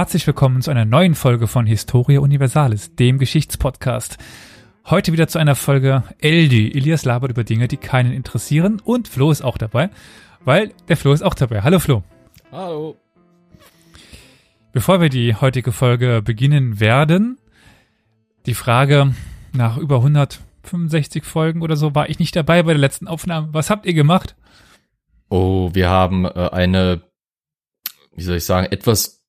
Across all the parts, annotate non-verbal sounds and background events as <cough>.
Herzlich willkommen zu einer neuen Folge von Historia Universalis, dem Geschichtspodcast. Heute wieder zu einer Folge Eldi. Elias labert über Dinge, die keinen interessieren und Flo ist auch dabei, weil der Flo ist auch dabei. Hallo Flo. Hallo. Bevor wir die heutige Folge beginnen werden, die Frage nach über 165 Folgen oder so war ich nicht dabei bei der letzten Aufnahme. Was habt ihr gemacht? Oh, wir haben äh, eine, wie soll ich sagen, etwas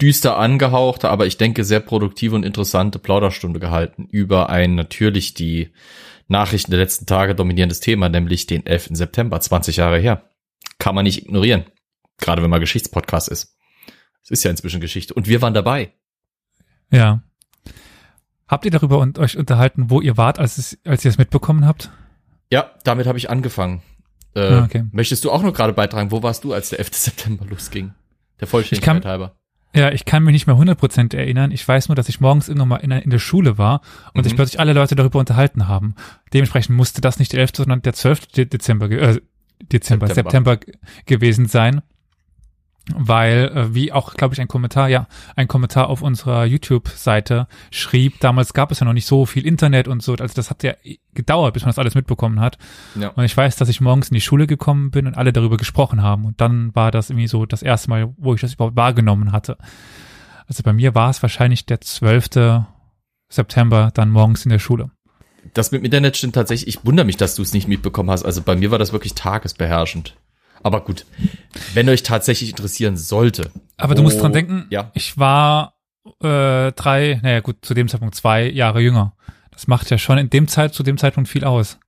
düster angehauchte, aber ich denke sehr produktive und interessante Plauderstunde gehalten über ein natürlich die Nachrichten der letzten Tage dominierendes Thema, nämlich den 11. September, 20 Jahre her. Kann man nicht ignorieren. Gerade wenn man Geschichtspodcast ist. Es ist ja inzwischen Geschichte. Und wir waren dabei. Ja. Habt ihr darüber und euch unterhalten, wo ihr wart, als, es, als ihr es mitbekommen habt? Ja, damit habe ich angefangen. Äh, Ah, okay. Möchtest du auch noch gerade beitragen? Wo warst du, als der 11. <laughs> September losging? Der Vollständigkeit Ich kann- halber. Ja, ich kann mich nicht mehr 100% erinnern. Ich weiß nur, dass ich morgens irgendwann mal in, der- in der Schule war und Mhm. sich plötzlich alle Leute darüber unterhalten haben. Dementsprechend musste das nicht der 11., sondern der 12. De Dezember, äh, Dezember, September. September, gewesen sein. Weil, äh, wie auch, glaube ich, ein Kommentar, ja, ein Kommentar auf unserer YouTube-Seite schrieb, damals gab es ja noch nicht so viel Internet und so, also das hat ja gedauert, bis man das alles mitbekommen hat. Ja. Und ich weiß, dass ich morgens in die Schule gekommen bin und alle darüber gesprochen haben. Und dann war das irgendwie so das erste Mal, wo ich das überhaupt wahrgenommen hatte. Also bei mir war es wahrscheinlich der 12. September dann morgens in der Schule. Das mit dem Internet stimmt tatsächlich. Ich wundere mich, dass du es nicht mitbekommen hast. Also bei mir war das wirklich tagesbeherrschend. Aber gut, wenn euch tatsächlich interessieren sollte. Aber du musst dran denken, Ja, ich war äh, drei, naja gut, zu dem Zeitpunkt zwei Jahre jünger. Das macht ja schon in dem Zeit, zu dem Zeitpunkt viel aus.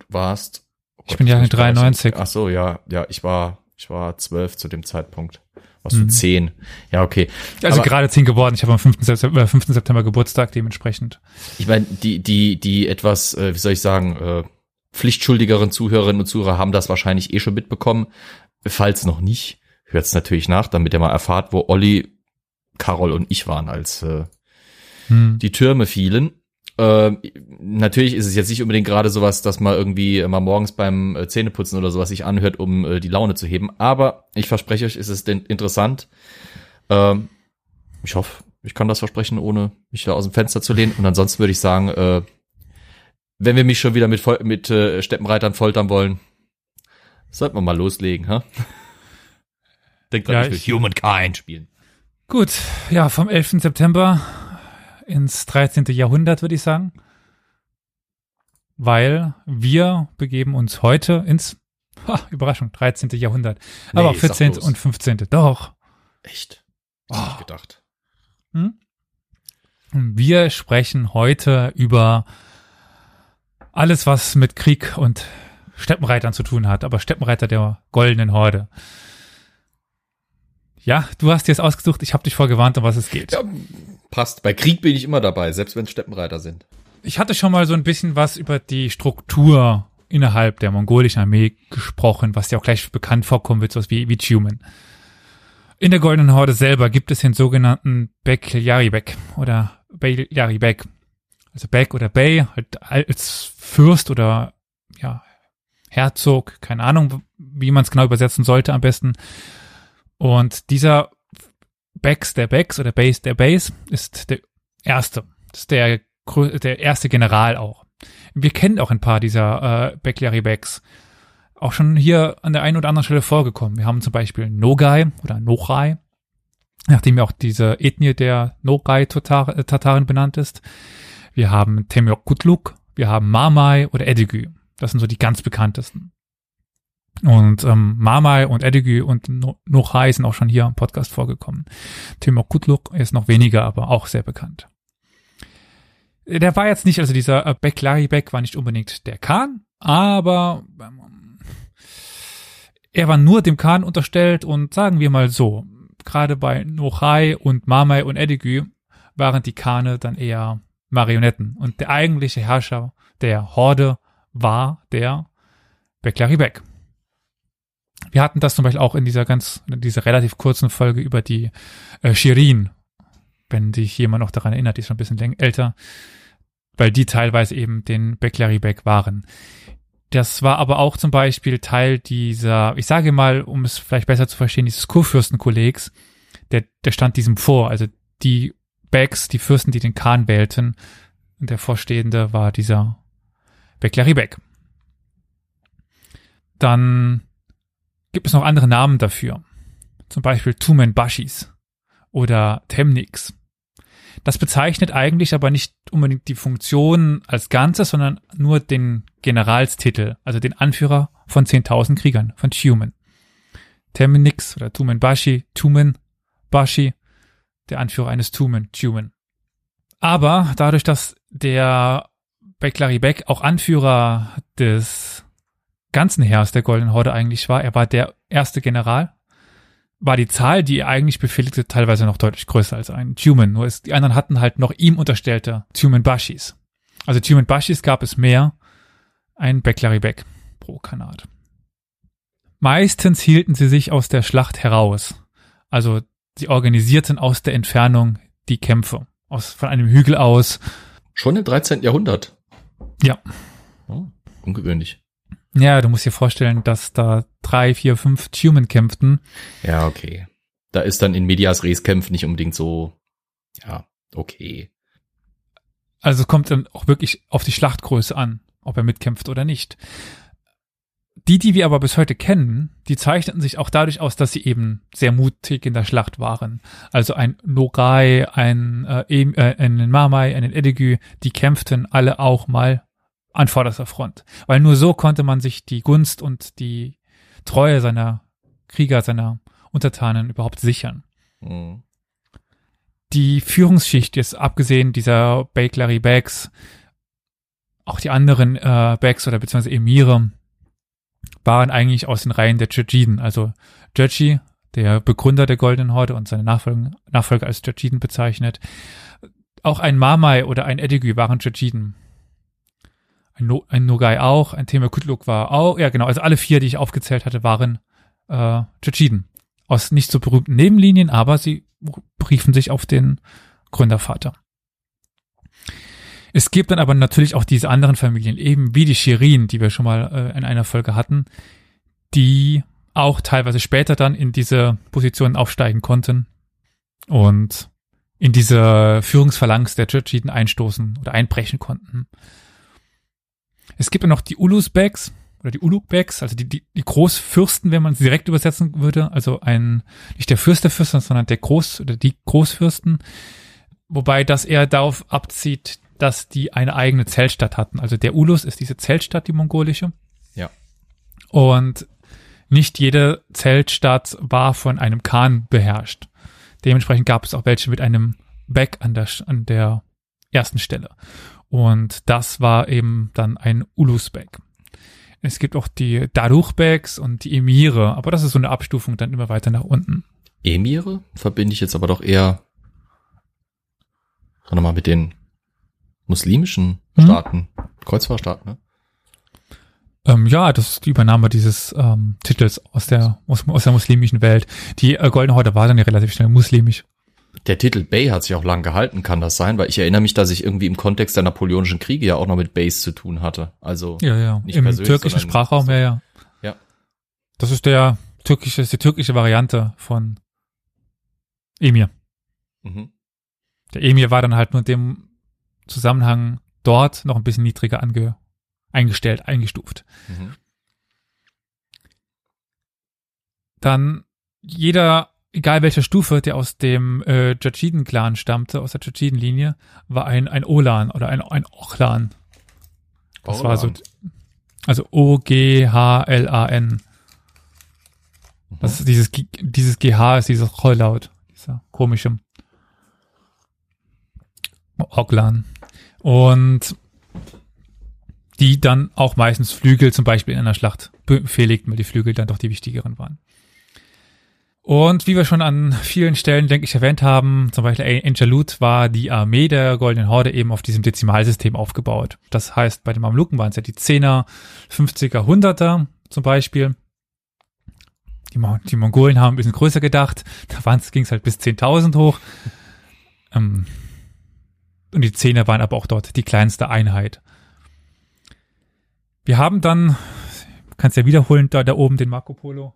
du warst. oh Ich bin Jahrgang 93. Ach so, ja, ja, ich war, ich war zwölf zu dem Zeitpunkt. Warst du Mhm. zehn? Ja, okay. Also Aber- gerade zehn geworden. Ich habe am 5. September, äh, 5. September Geburtstag dementsprechend. Ich meine, die, die, die etwas, äh, wie soll ich sagen, äh, pflichtschuldigeren Zuhörerinnen und Zuhörer haben das wahrscheinlich eh schon mitbekommen. Falls noch nicht, hört's natürlich nach, damit ihr mal erfahrt, wo Olli, Carol und ich waren, als äh, Hm. die Türme fielen. Ähm, natürlich ist es jetzt nicht unbedingt gerade sowas, dass man irgendwie mal morgens beim äh, Zähneputzen oder sowas sich anhört, um äh, die Laune zu heben. Aber ich verspreche euch, es ist denn interessant. Ähm, ich hoffe, ich kann das versprechen, ohne mich da aus dem Fenster zu lehnen. Und ansonsten würde ich sagen, äh, wenn wir mich schon wieder mit, mit äh, Steppenreitern foltern wollen, sollten wir mal loslegen, ha? <laughs> Denkt dran, Ja, ich will Humankind spielen. Gut, ja, vom 11. September ins 13. Jahrhundert, würde ich sagen. Weil wir begeben uns heute ins, ha, Überraschung, 13. Jahrhundert. Nee, Aber auch sag 14. bloß. und 15. Doch. Echt? Oh. Hätte ich nicht gedacht. Hm? Wir sprechen heute über alles, was mit Krieg und Steppenreitern zu tun hat, aber Steppenreiter der goldenen Horde. Ja, du hast dir es ausgesucht, ich habe dich vorgewarnt, um was es geht. Ja, passt. Bei Krieg bin ich immer dabei, selbst wenn es Steppenreiter sind. Ich hatte schon mal so ein bisschen was über die Struktur innerhalb der mongolischen Armee gesprochen, was dir auch gleich bekannt vorkommen wird, sowas wie, wie Tumen. In der Goldenen Horde selber gibt es den sogenannten Bek-Yaribek oder Bey-Yaribek. Also Bek oder Bey, halt als Fürst oder ja, Herzog, keine Ahnung, wie man es genau übersetzen sollte am besten. Und dieser Beks der Beks oder Base der Base ist der erste. Das ist der, der erste General auch. Wir kennen auch ein paar dieser äh, Beklari-Beks. Auch schon hier an der einen oder anderen Stelle vorgekommen. Wir haben zum Beispiel Nogai oder Nochai, nachdem ja auch diese Ethnie der Nogai-Tataren benannt ist. Wir haben Temyok Kutluk, wir haben Mamai oder Edigü. Das sind so die ganz bekanntesten. Und ähm, Mamai und Edigü und no Nochai sind auch schon hier im Podcast vorgekommen. Timur Kutluk ist noch weniger, aber auch sehr bekannt. Der war jetzt nicht, also dieser äh, Beklari Bek war nicht unbedingt der Khan, aber ähm, er war nur dem Khan unterstellt und sagen wir mal so, gerade bei Nochai und Mamai und Edigü waren die Khane dann eher Marionetten und der eigentliche Herrscher der Horde war der Beklari Bek. Wir hatten das zum Beispiel auch in dieser ganz, in dieser relativ kurzen Folge über die äh, Shirin, wenn sich jemand noch daran erinnert, die ist schon ein bisschen älter, weil die teilweise eben den Bekleribek waren. Das war aber auch zum Beispiel Teil dieser, ich sage mal, um es vielleicht besser zu verstehen, dieses Kurfürstenkollegs, der, der stand diesem vor. Also die Becks, die Fürsten, die den Khan wählten, und der Vorstehende war dieser Beklari Beck. Dann gibt es noch andere Namen dafür. Zum Beispiel Tumen Bashis oder Temniks. Das bezeichnet eigentlich aber nicht unbedingt die Funktion als Ganzes, sondern nur den Generalstitel, also den Anführer von 10.000 Kriegern, von Tumen. Temnix oder Tumen Bashi, Tumen Bashi, der Anführer eines Tumen, Tumen. Aber dadurch, dass der Beklari Beck auch Anführer des ganzen Heers der Goldenen Horde eigentlich war, er war der erste General, war die Zahl, die er eigentlich befehligte, teilweise noch deutlich größer als ein Tumen. Nur ist, die anderen hatten halt noch ihm unterstellte Tumen Bashis. Also Tumen Bashis gab es mehr, ein Beklari Beck pro Kanat. Meistens hielten sie sich aus der Schlacht heraus. Also sie organisierten aus der Entfernung die Kämpfe. Aus, von einem Hügel aus. Schon im 13. Jahrhundert? Ja. Oh, ungewöhnlich. Ja, du musst dir vorstellen, dass da drei, vier, fünf Tumen kämpften. Ja, okay. Da ist dann in Medias Res Kämpf nicht unbedingt so, ja, okay. Also es kommt dann auch wirklich auf die Schlachtgröße an, ob er mitkämpft oder nicht. Die, die wir aber bis heute kennen, die zeichneten sich auch dadurch aus, dass sie eben sehr mutig in der Schlacht waren. Also ein Nogai, ein, äh, äh, ein Mamai, ein Edigü, die kämpften alle auch mal an vorderster Front. Weil nur so konnte man sich die Gunst und die Treue seiner Krieger, seiner Untertanen überhaupt sichern. Mhm. Die Führungsschicht ist abgesehen dieser Bakelary Bags, auch die anderen äh, Bags oder beziehungsweise Emire waren eigentlich aus den Reihen der Jajiden. Also Jaji, der Begründer der Goldenen Horde und seine Nachfolger, Nachfolger als Jajiden bezeichnet. Auch ein Mamai oder ein Edigü waren Jajiden ein, no ein Nogai auch, ein Thema Kutluk war auch, ja genau, also alle vier, die ich aufgezählt hatte, waren äh, Tschetschiden. Aus nicht so berühmten Nebenlinien, aber sie briefen sich auf den Gründervater. Es gibt dann aber natürlich auch diese anderen Familien, eben wie die Shirin, die wir schon mal äh, in einer Folge hatten, die auch teilweise später dann in diese Positionen aufsteigen konnten und in diese Führungsphalanx der Tschetschiden einstoßen oder einbrechen konnten. Es gibt ja noch die Ulusbegs oder die Ulukbegs, also die, die, die Großfürsten, wenn man es direkt übersetzen würde. Also ein, nicht der Fürst der Fürsten, sondern der Groß- oder die Großfürsten. Wobei das eher darauf abzieht, dass die eine eigene Zeltstadt hatten. Also der Ulus ist diese Zeltstadt, die mongolische. Ja. Und nicht jede Zeltstadt war von einem Khan beherrscht. Dementsprechend gab es auch welche mit einem Beg an der, an der ersten Stelle. Und das war eben dann ein Ulusbek. Es gibt auch die Daruchbeks und die Emire, aber das ist so eine Abstufung dann immer weiter nach unten. Emire verbinde ich jetzt aber doch eher nochmal mit den muslimischen mhm. Staaten, hm. Kreuzfahrtstaaten, ne? Ähm, ja, das ist die Übernahme dieses ähm, Titels aus der aus, aus der muslimischen Welt. Die äh, Goldene Horde war dann ja relativ schnell muslimisch. Der Titel Bay hat sich auch lang gehalten, kann das sein? Weil ich erinnere mich, dass ich irgendwie im Kontext der napoleonischen Kriege ja auch noch mit Base zu tun hatte. Also ja, ja. Nicht Im türkischen Sprachraum, ja, ja. Ja. Das ist der türkische, ist die türkische Variante von Emir. Mhm. Der Emir war dann halt nur in dem Zusammenhang dort noch ein bisschen niedriger ange, eingestellt, eingestuft. Mhm. Dann jeder egal welcher Stufe, der aus dem äh, Jachiden-Clan stammte, aus der Jachiden-Linie, war ein, ein Olan oder ein, ein Ochlan. Das Olan. war so, also O-G-H-L-A-N. Das ist dieses, dieses GH ist dieses Rolllaut, dieser komische Oglan. Und die dann auch meistens Flügel zum Beispiel in einer Schlacht befehligten, weil die Flügel dann doch die wichtigeren waren. Und wie wir schon an vielen Stellen, denke ich, erwähnt haben, zum Beispiel Angelut war die Armee der Goldenen Horde eben auf diesem Dezimalsystem aufgebaut. Das heißt, bei den Mamluken waren es ja die Zehner, 50er, 100er zum Beispiel. Die, Mon die Mongolen haben ein bisschen größer gedacht. Da ging es halt bis 10.000 hoch. Ähm, und die Zehner waren aber auch dort die kleinste Einheit. Wir haben dann, kannst ja wiederholen, da, da oben den Marco Polo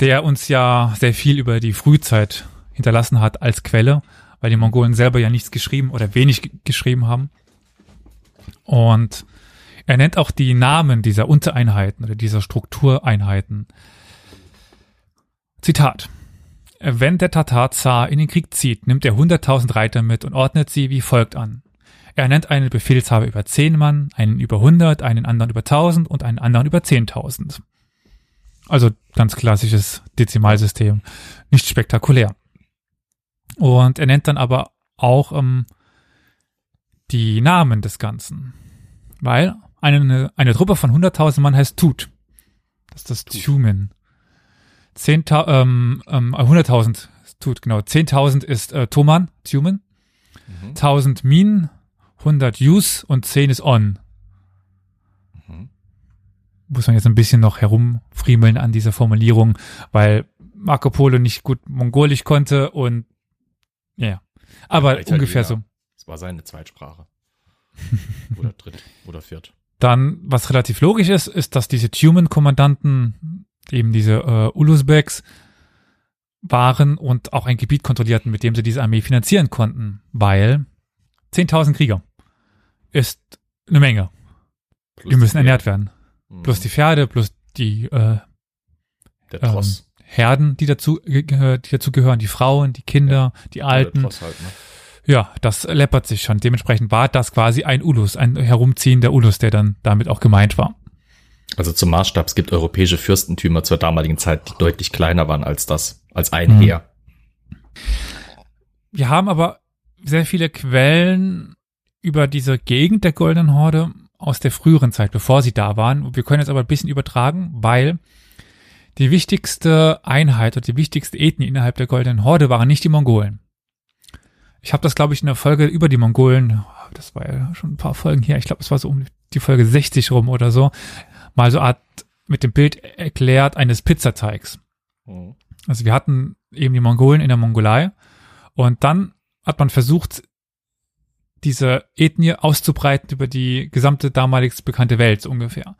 der uns ja sehr viel über die Frühzeit hinterlassen hat als Quelle, weil die Mongolen selber ja nichts geschrieben oder wenig geschrieben haben. Und er nennt auch die Namen dieser Untereinheiten oder dieser Struktureinheiten. Zitat. Wenn der Tatar-Zar in den Krieg zieht, nimmt er 100.000 Reiter mit und ordnet sie wie folgt an. Er nennt einen Befehlshaber über 10 Mann, einen über 100, einen anderen über 1000 und einen anderen über 10.000. Also ganz klassisches Dezimalsystem, nicht spektakulär. Und er nennt dann aber auch ähm, die Namen des Ganzen, weil eine, eine Truppe von 100.000 Mann heißt Tut. Das ist das Tumen. 10.000, ähm, ähm, 100.000 Tut, genau. 10.000 ist äh, Toman, Tumen. Mhm. 1000 Min, 100 Use und 10 ist On. Mhm. Muss man jetzt ein bisschen noch herumfriemeln an dieser Formulierung, weil Marco Polo nicht gut Mongolisch konnte und ja. Aber Vielleicht ungefähr so. Es war seine Zweitsprache. oder dritt <laughs> oder viert. Dann, was relativ logisch ist, ist, dass diese Tumen-Kommandanten eben diese äh, Ulusbeks waren und auch ein Gebiet kontrollierten, mit dem sie diese Armee finanzieren konnten, weil 10.000 Krieger ist eine Menge. Plus die müssen die ernährt werden. Mhm. Plus die Pferde, plus die äh. Ähm, Herden, die dazu, die dazu gehören, die Frauen, die Kinder, ja. die Alten. Halt, ne? Ja, das läppert sich schon. Dementsprechend war das quasi ein Ulus, ein herumziehender Ulus, der dann damit auch gemeint war. Also zum Maßstab, es gibt europäische Fürstentümer zur damaligen Zeit, die deutlich kleiner waren als das, als ein mhm. Heer. Wir haben aber sehr viele Quellen über diese Gegend der Goldenen Horde aus der früheren Zeit, bevor sie da waren. Wir können jetzt aber ein bisschen übertragen, weil die wichtigste Einheit oder die wichtigste Ethnie innerhalb der Goldenen Horde waren nicht die Mongolen. Ich habe das, glaube ich, in der Folge über die Mongolen, das war ja schon ein paar Folgen her, ich glaube, es war so um die Folge 60 rum oder so, mal so Art mit dem Bild erklärt eines Pizzateigs. Mhm. Also wir hatten eben die Mongolen in der Mongolei und dann hat man versucht, diese Ethnie auszubreiten über die gesamte damalig bekannte Welt so ungefähr.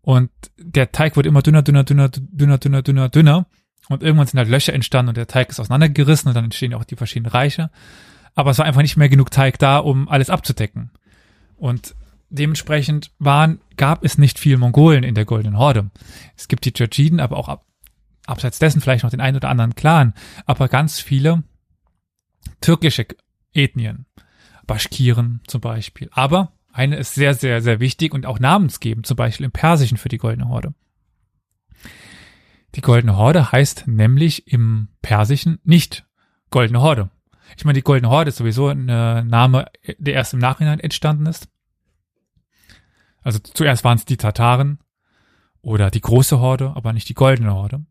Und der Teig wurde immer dünner, dünner, dünner, dünner, dünner, dünner, dünner. Und irgendwann sind halt Löcher entstanden und der Teig ist auseinandergerissen und dann entstehen auch die verschiedenen Reiche. Aber es war einfach nicht mehr genug Teig da, um alles abzudecken. Und dementsprechend waren, gab es nicht viel Mongolen in der Goldenen Horde. Es gibt die Djadjiden, aber auch ab, abseits dessen vielleicht noch den einen oder anderen Clan, aber ganz viele türkische Ethnien. Baschkiren zum Beispiel. Aber eine ist sehr, sehr, sehr wichtig und auch namensgebend, zum Beispiel im Persischen für die Goldene Horde. Die Goldene Horde heißt nämlich im Persischen nicht Goldene Horde. Ich meine, die Goldene Horde ist sowieso ein Name, der erst im Nachhinein entstanden ist. Also zuerst waren es die Tataren oder die große Horde, aber nicht die Goldene Horde.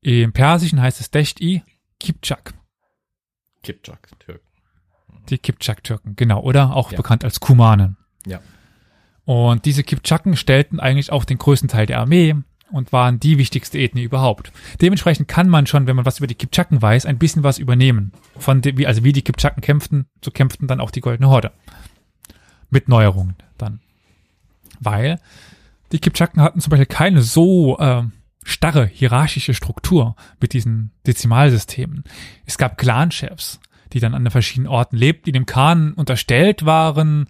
Im Persischen heißt es Dechti Kipchak. Kipchak, Türken. Die Kipchak-Türken, genau, oder? Auch ja. bekannt als Kumanen. Ja. Und diese Kipchaken stellten eigentlich auch den größten Teil der Armee und waren die wichtigste Ethnie überhaupt. Dementsprechend kann man schon, wenn man was über die Kipchaken weiß, ein bisschen was übernehmen. Von de, wie, also wie die Kipchaken kämpften, so kämpften dann auch die Goldene Horde. Mit Neuerungen dann. Weil die Kipchaken hatten zum Beispiel keine so äh, starre hierarchische Struktur mit diesen Dezimalsystemen. Es gab Clanchefs, die dann an den verschiedenen Orten lebten, die dem Khan unterstellt waren,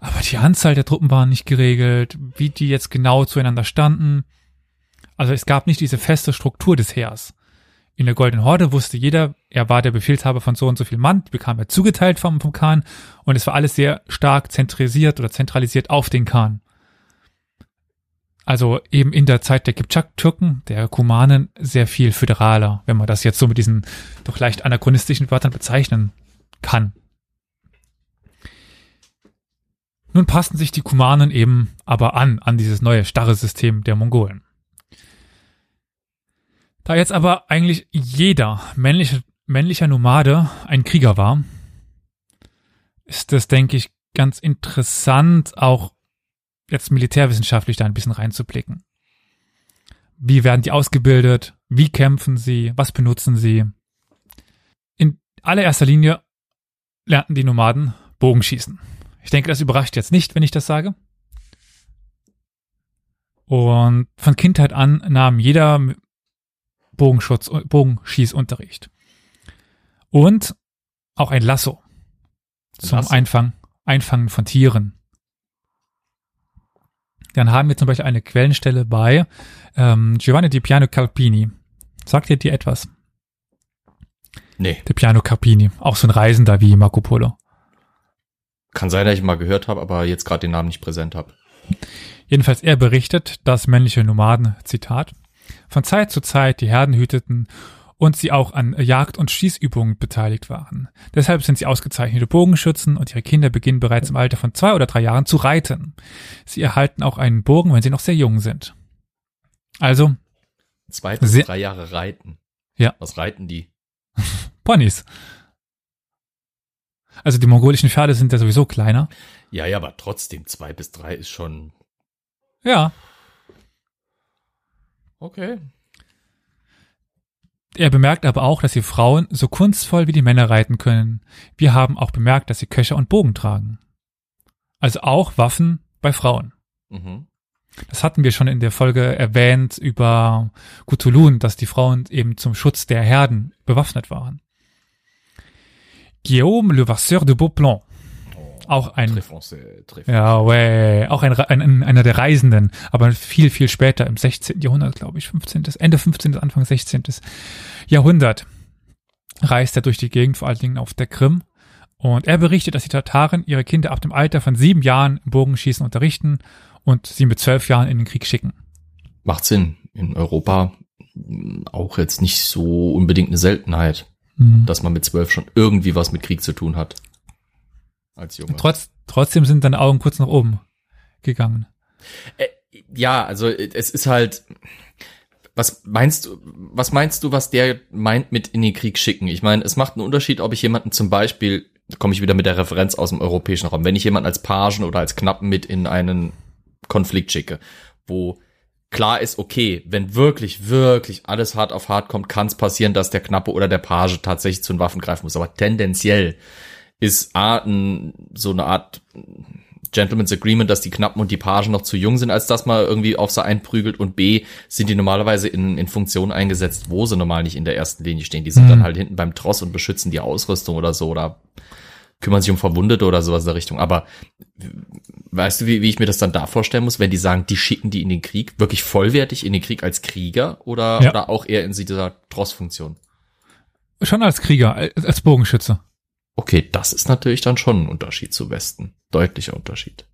aber die Anzahl der Truppen waren nicht geregelt, wie die jetzt genau zueinander standen. Also es gab nicht diese feste Struktur des Heers. In der Goldenen Horde wusste jeder, er war der Befehlshaber von so und so viel Mann, bekam er zugeteilt vom, vom Khan und es war alles sehr stark zentrisiert oder zentralisiert auf den Khan. Also eben in der Zeit der Kipchak-Türken, der Kumanen, sehr viel föderaler, wenn man das jetzt so mit diesen doch leicht anachronistischen Wörtern bezeichnen kann. Nun passten sich die Kumanen eben aber an, an dieses neue starre System der Mongolen. Da jetzt aber eigentlich jeder männliche, männlicher Nomade ein Krieger war, ist das, denke ich, ganz interessant, auch jetzt militärwissenschaftlich da ein bisschen reinzublicken. Wie werden die ausgebildet? Wie kämpfen sie? Was benutzen sie? In allererster Linie lernten die Nomaden Bogenschießen. Ich denke, das überrascht jetzt nicht, wenn ich das sage. Und von Kindheit an nahm jeder Bogenschutz, Bogenschießunterricht. Und auch ein Lasso zum Lasso? Einfang, Einfangen von Tieren. Dann haben wir zum Beispiel eine Quellenstelle bei ähm, Giovanni di Piano Carpini. Sagt ihr dir etwas? Nee, De Piano Carpini, auch so ein Reisender wie Marco Polo. kann sein, dass ich mal gehört habe, aber jetzt gerade den Namen nicht präsent habe. Jedenfalls er berichtet, dass männliche Nomaden, Zitat, von Zeit zu Zeit die Herden hüteten und sie auch an Jagd- und Schießübungen beteiligt waren. Deshalb sind sie ausgezeichnete Bogenschützen und ihre Kinder beginnen bereits im Alter von zwei oder drei Jahren zu reiten. Sie erhalten auch einen Bogen, wenn sie noch sehr jung sind. Also Zwei bis drei Jahre reiten. Ja. Was reiten die? <laughs> Ponys. Also die mongolischen Pferde sind ja sowieso kleiner. Ja, ja, aber trotzdem, zwei bis drei ist schon Ja. okay. Er bemerkt aber auch, dass die Frauen so kunstvoll wie die Männer reiten können. Wir haben auch bemerkt, dass sie Köcher und Bogen tragen. Also auch Waffen bei Frauen. Mhm. Das hatten wir schon in der Folge erwähnt über Cthulhu, dass die Frauen eben zum Schutz der Herden bewaffnet waren. Guillaume Le Vasseur de Beauplan. Auch ein, français, ja, ouais, auch ein, ein, ein, einer der Reisenden, aber viel, viel später, im 16. Jahrhundert, glaube ich, 15., Ende 15., Anfang 16. Jahrhundert, reist er durch die Gegend, vor allen Dingen auf der Krim. Und er berichtet, dass die Tataren ihre Kinder ab dem Alter von sieben Jahren im Bogenschießen unterrichten und sie mit zwölf Jahren in den Krieg schicken. Macht Sinn. In Europa auch jetzt nicht so unbedingt eine Seltenheit, Mhm. dass man mit zwölf schon irgendwie was mit Krieg zu tun hat. Als Junge. Trotz, trotzdem sind deine Augen kurz nach oben gegangen. Äh, ja, also äh, es ist halt. Was meinst du, was meinst du, was der meint mit in den Krieg schicken? Ich meine, es macht einen Unterschied, ob ich jemanden zum Beispiel, da komme ich wieder mit der Referenz aus dem europäischen Raum, wenn ich jemanden als Pagen oder als Knappen mit in einen Konflikt schicke, wo klar ist, okay, wenn wirklich, wirklich alles hart auf hart kommt, kann es passieren, dass der Knappe oder der Page tatsächlich zu den Waffen greifen muss. Aber tendenziell ist A, ein, so eine Art Gentleman's Agreement, dass die Knappen und die Pagen noch zu jung sind, als dass man irgendwie auf sie einprügelt und B, sind die normalerweise in, in Funktionen eingesetzt, wo sie normal nicht in der ersten Linie stehen. Die sind Mhm. dann halt hinten beim Tross und beschützen die Ausrüstung oder so oder kümmern sich um Verwundete oder sowas in der Richtung. Aber weißt du, wie, wie ich mir das dann da vorstellen muss, wenn die sagen, die schicken die in den Krieg, wirklich vollwertig in den Krieg als Krieger oder, Ja. oder auch eher in dieser Trossfunktion? Schon als Krieger, als als Bogenschütze. Okay, das ist natürlich dann schon ein Unterschied zu Westen. Deutlicher Unterschied.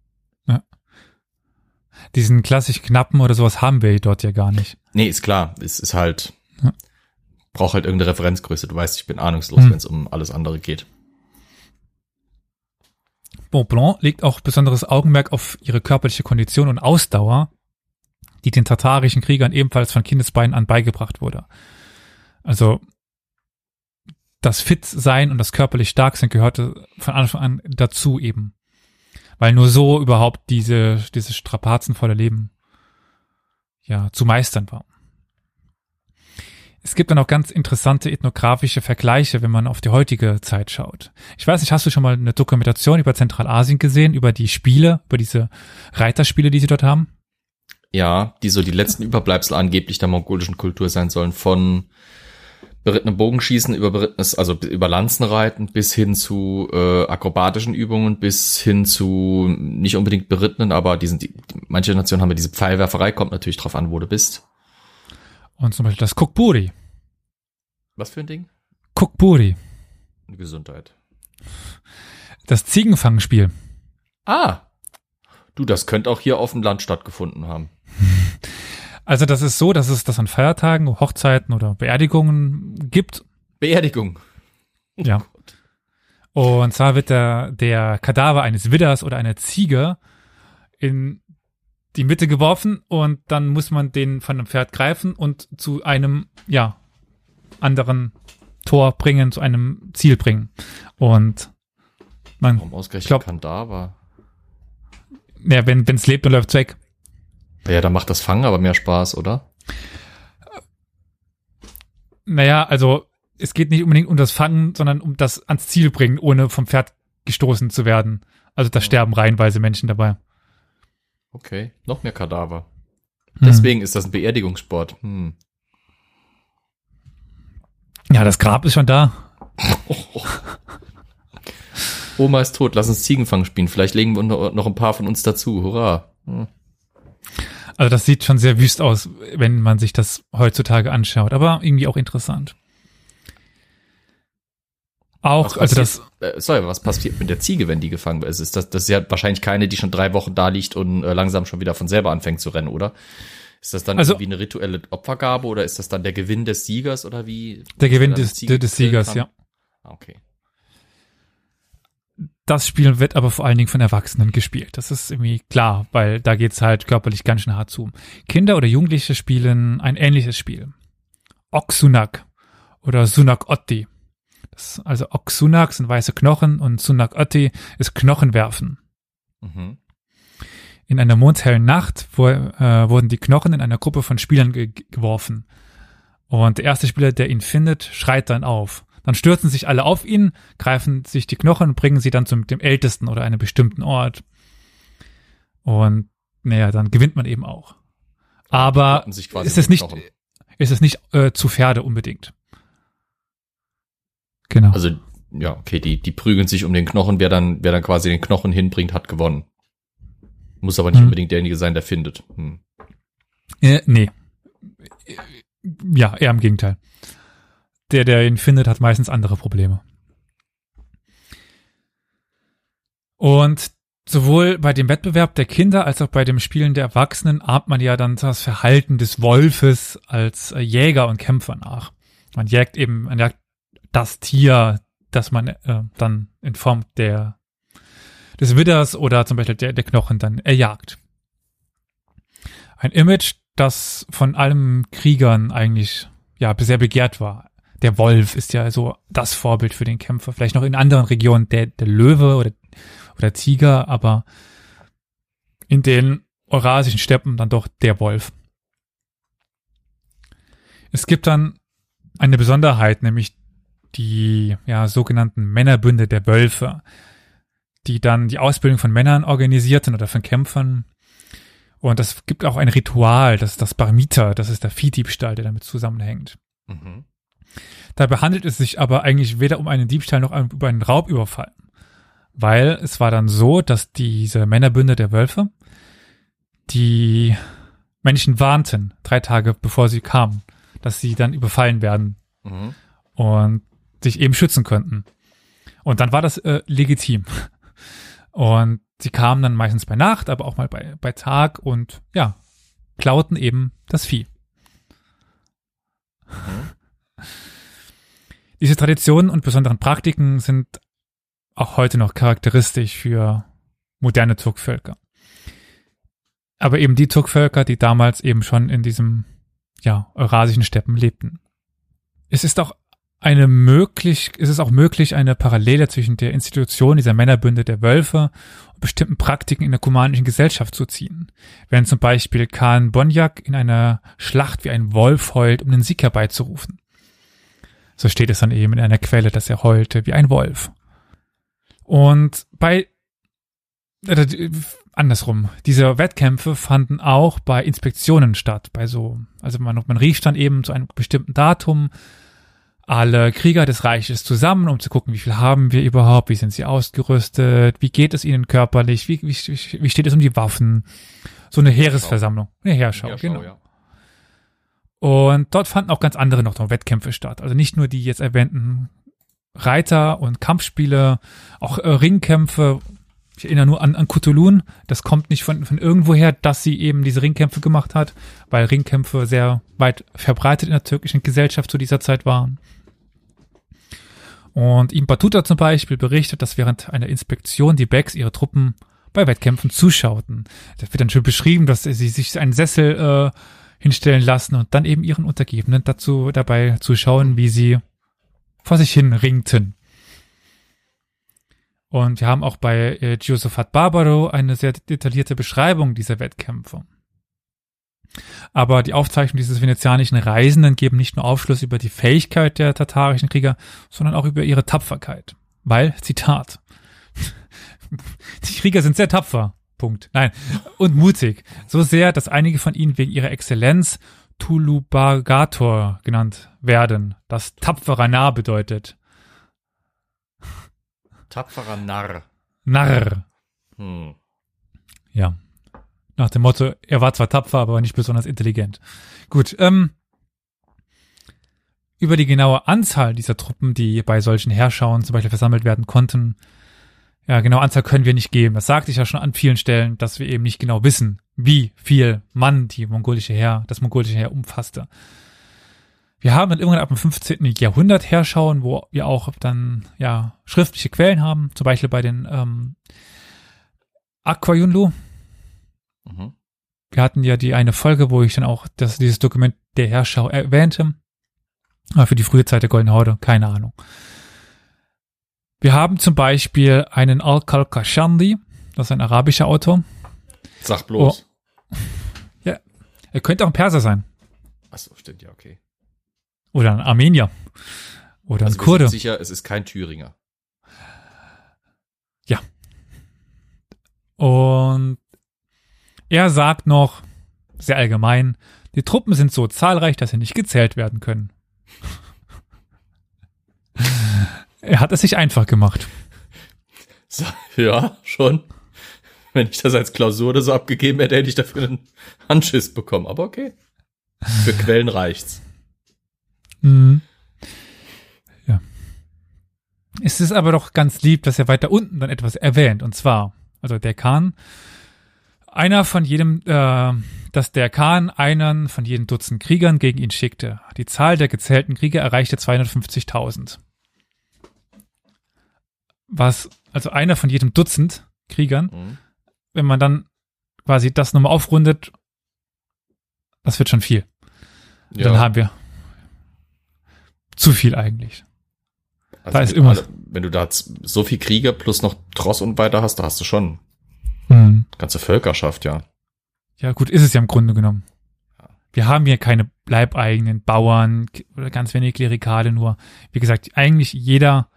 Diesen klassisch knappen oder sowas haben wir dort ja gar nicht. Nee, ist klar. Es ist halt, Ja. braucht halt irgendeine Referenzgröße. Du weißt, ich bin ahnungslos, Hm. wenn es um alles andere geht. Bonblanc legt auch besonderes Augenmerk auf ihre körperliche Kondition und Ausdauer, die den tatarischen Kriegern ebenfalls von Kindesbeinen an beigebracht wurde. Also das Fit-Sein und das körperlich Starksein gehörte von Anfang an dazu eben. Weil nur so überhaupt diese, dieses strapazenvolle Leben ja zu meistern war. Es gibt dann auch ganz interessante ethnografische Vergleiche, wenn man auf die heutige Zeit schaut. Ich weiß nicht, hast du schon mal eine Dokumentation über Zentralasien gesehen, über die Spiele, über diese Reiterspiele, die sie dort haben? Ja, die so die letzten Überbleibsel angeblich der mongolischen Kultur sein sollen, von berittenem Bogenschießen über berittenes, also über Lanzenreiten bis hin zu äh, akrobatischen Übungen, bis hin zu nicht unbedingt berittenen, aber diesen, die, manche Nationen haben ja diese Pfeilwerferei, kommt natürlich drauf an, wo du bist. Und zum Beispiel das Kukburi. Was für ein Ding? Kukburi. Gesundheit. Das Ziegenfangspiel. Ah. Du, das könnte auch hier auf dem Land stattgefunden haben. <laughs> Also das ist so, dass es das an Feiertagen, Hochzeiten oder Beerdigungen gibt. Beerdigung. Ja. Und zwar wird der, der Kadaver eines Widders oder einer Ziege in die Mitte geworfen und dann muss man den von einem Pferd greifen und zu einem, ja, anderen Tor bringen, zu einem Ziel bringen. Und man, Warum ausgerechnet glaub- Kadaver? ja, wenn es lebt, dann läuft's weg. Ja, da macht das Fangen aber mehr Spaß, oder? Naja, also es geht nicht unbedingt um das Fangen, sondern um das ans Ziel bringen, ohne vom Pferd gestoßen zu werden. Also da sterben reihenweise Menschen dabei. Okay, noch mehr Kadaver. Hm. Deswegen ist das ein Beerdigungssport. Hm. Ja, das Grab ist schon da. <laughs> Oma ist tot, lass uns Ziegenfang spielen. Vielleicht legen wir noch ein paar von uns dazu. Hurra. Hm. Also das sieht schon sehr wüst aus, wenn man sich das heutzutage anschaut, aber irgendwie auch interessant. Auch, also das. Äh, sorry, was passiert mit der Ziege, wenn die gefangen ist? Ist das, das ist ja wahrscheinlich keine, die schon drei Wochen da liegt und äh, langsam schon wieder von selber anfängt zu rennen, oder? Ist das dann also, irgendwie eine rituelle Opfergabe oder ist das dann der Gewinn des Siegers oder wie? Der Gewinn des, des Siegers, kann? ja. Ah, okay. Das Spiel wird aber vor allen Dingen von Erwachsenen gespielt. Das ist irgendwie klar, weil da geht's halt körperlich ganz schön hart zu. Kinder oder Jugendliche spielen ein ähnliches Spiel. Oksunak oder Sunak Otti also Oksunak sind weiße Knochen und Sunak Otti ist Knochenwerfen. Mhm. In einer mondhellen Nacht wo, äh, wurden die Knochen in einer Gruppe von Spielern ge geworfen. Und der erste Spieler, der ihn findet, schreit dann auf. Dann stürzen sich alle auf ihn, greifen sich die Knochen und bringen sie dann zum dem Ältesten oder einem bestimmten Ort. Und naja, dann gewinnt man eben auch. Aber ist es nicht, ist es nicht äh, zu Pferde unbedingt. Genau. Also, ja, okay, die, die prügeln sich um den Knochen. Wer dann, wer dann quasi den Knochen hinbringt, hat gewonnen. Muss aber nicht hm. unbedingt derjenige sein, der findet. Hm. Äh, nee. Ja, eher im Gegenteil. Der, der ihn findet, hat meistens andere Probleme. Und sowohl bei dem Wettbewerb der Kinder als auch bei dem Spielen der Erwachsenen ahmt man ja dann das Verhalten des Wolfes als Jäger und Kämpfer nach. Man jagt eben, man jagt das Tier, das man äh, dann in Form der des Widders oder zum Beispiel der, der Knochen dann erjagt. Ein Image, das von allen Kriegern eigentlich ja sehr begehrt war. Der Wolf ist ja so das Vorbild für den Kämpfer. Vielleicht noch in anderen Regionen der, der Löwe oder, oder Tiger, aber in den eurasischen Steppen dann doch der Wolf. Es gibt dann eine Besonderheit, nämlich die ja, sogenannten Männerbünde der Wölfe, die dann die Ausbildung von Männern organisierten oder von Kämpfern. Und es gibt auch ein Ritual, das ist das Barmita, das ist der Viehdiebstahl, der damit zusammenhängt. Mhm. Dabei handelt es sich aber eigentlich weder um einen Diebstahl noch um einen Raubüberfall. Weil es war dann so, dass diese Männerbünde der Wölfe die Menschen warnten, drei Tage bevor sie kamen, dass sie dann überfallen werden. Mhm. Und sich eben schützen könnten. Und dann war das äh, legitim. Und sie kamen dann meistens bei Nacht, aber auch mal bei, bei Tag und ja, klauten eben das Vieh. Mhm. Diese Traditionen und besonderen Praktiken sind auch heute noch charakteristisch für moderne Turkvölker. Aber eben die Turkvölker, die damals eben schon in diesem, ja, eurasischen Steppen lebten. Es ist auch eine möglich, ist es auch möglich, eine Parallele zwischen der Institution dieser Männerbünde der Wölfe und bestimmten Praktiken in der kumanischen Gesellschaft zu ziehen. Wenn zum Beispiel Khan Bonjak in einer Schlacht wie ein Wolf heult, um den Sieg herbeizurufen. So steht es dann eben in einer Quelle, dass er heulte wie ein Wolf. Und bei, äh, andersrum, diese Wettkämpfe fanden auch bei Inspektionen statt, bei so, also man, man rief dann eben zu einem bestimmten Datum, alle Krieger des Reiches zusammen, um zu gucken, wie viel haben wir überhaupt, wie sind sie ausgerüstet, wie geht es ihnen körperlich, wie, wie, wie steht es um die Waffen. So eine Heeresversammlung, eine Heerschau, Heerschau genau. Ja. Und dort fanden auch ganz andere noch, Wettkämpfe statt. Also nicht nur die jetzt erwähnten Reiter- und Kampfspiele, auch äh, Ringkämpfe. Ich erinnere nur an, an Kutulun. Das kommt nicht von, von irgendwoher, dass sie eben diese Ringkämpfe gemacht hat, weil Ringkämpfe sehr weit verbreitet in der türkischen Gesellschaft zu dieser Zeit waren. Und Ibn Battuta zum Beispiel berichtet, dass während einer Inspektion die Becks ihre Truppen bei Wettkämpfen zuschauten. Da wird dann schon beschrieben, dass sie sich einen Sessel äh, hinstellen lassen und dann eben ihren Untergebenen dazu dabei zuschauen, wie sie vor sich hin ringten. Und wir haben auch bei äh, Giosafat Barbaro eine sehr detaillierte Beschreibung dieser Wettkämpfe. Aber die Aufzeichnungen dieses venezianischen Reisenden geben nicht nur Aufschluss über die Fähigkeit der tatarischen Krieger, sondern auch über ihre Tapferkeit. Weil, Zitat, <laughs> die Krieger sind sehr tapfer. Punkt. Nein. Und mutig. So sehr, dass einige von ihnen wegen ihrer Exzellenz Tulubagator genannt werden, das tapferer Narr bedeutet. Tapferer Narr. Narr. Hm. Ja. Nach dem Motto, er war zwar tapfer, aber nicht besonders intelligent. Gut, ähm, über die genaue Anzahl dieser Truppen, die bei solchen Heerschauen zum Beispiel versammelt werden konnten, ja, genaue Anzahl können wir nicht geben. Das sagte ich ja schon an vielen Stellen, dass wir eben nicht genau wissen, wie viel Mann die mongolische Heer, das mongolische Heer umfasste. Wir haben dann irgendwann ab dem 15. Jahrhundert Heerschauen, wo wir auch dann ja schriftliche Quellen haben, zum Beispiel bei den ähm, Aquayunlu. Mhm. Wir hatten ja die eine Folge, wo ich dann auch das, dieses Dokument der Heerschau erwähnte. Aber für die frühe Zeit der Goldenen Horde, keine Ahnung. Wir haben zum Beispiel einen Al-Kalkashandi, das ist ein arabischer Autor. Sag bloß. Ja, er könnte auch ein Perser sein. Ach so, stimmt, ja, okay. Oder ein Armenier. Oder Also ein Kurde. sind sicher, es ist kein Thüringer. Und er sagt noch, sehr allgemein, die Truppen sind so zahlreich, dass sie nicht gezählt werden können. Er hat es sich einfach gemacht. <laughs> So, ja, schon. Wenn ich das als Klausur oder so abgegeben hätte, hätte ich dafür einen Handschiss bekommen. Aber okay. Für Quellen reicht's. Mhm. Ja. Es ist aber doch ganz lieb, dass er weiter unten dann etwas erwähnt. Und zwar, also der Khan, einer von jedem, äh, dass der Khan einen von jedem Dutzend Kriegern gegen ihn schickte. Die Zahl der gezählten Krieger erreichte 250.000. Was, also einer von jedem Dutzend Kriegern, Mhm. wenn man dann quasi das nochmal aufrundet, das wird schon viel. Ja, Dann haben wir zu viel eigentlich. also da ist wenn- immer- also, wenn du da so viel Krieger plus noch Tross und weiter hast, da hast du schon Hm. ganze Völkerschaft, ja. Ja, gut, ist es ja im Grunde genommen. Wir haben hier keine leibeigenen Bauern oder ganz wenige Klerikale nur. Wie gesagt, eigentlich jeder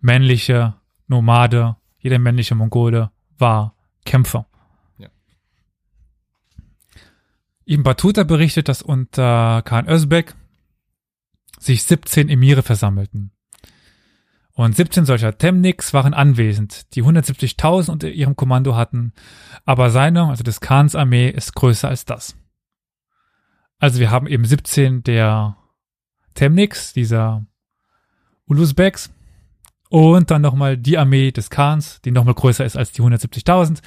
männliche Nomade, jeder männliche Mongole war Kämpfer. Ja. Ibn Battuta berichtet, dass unter Khan Özbek sich 17 Emire versammelten. Und 17 solcher Temniks waren anwesend, die 170.000 unter ihrem Kommando hatten, aber seine, also des Khans Armee, ist größer als das. Also wir haben eben 17 der Temniks, dieser Ulusbeks, und dann nochmal die Armee des Khans, die nochmal größer ist als die 170.000.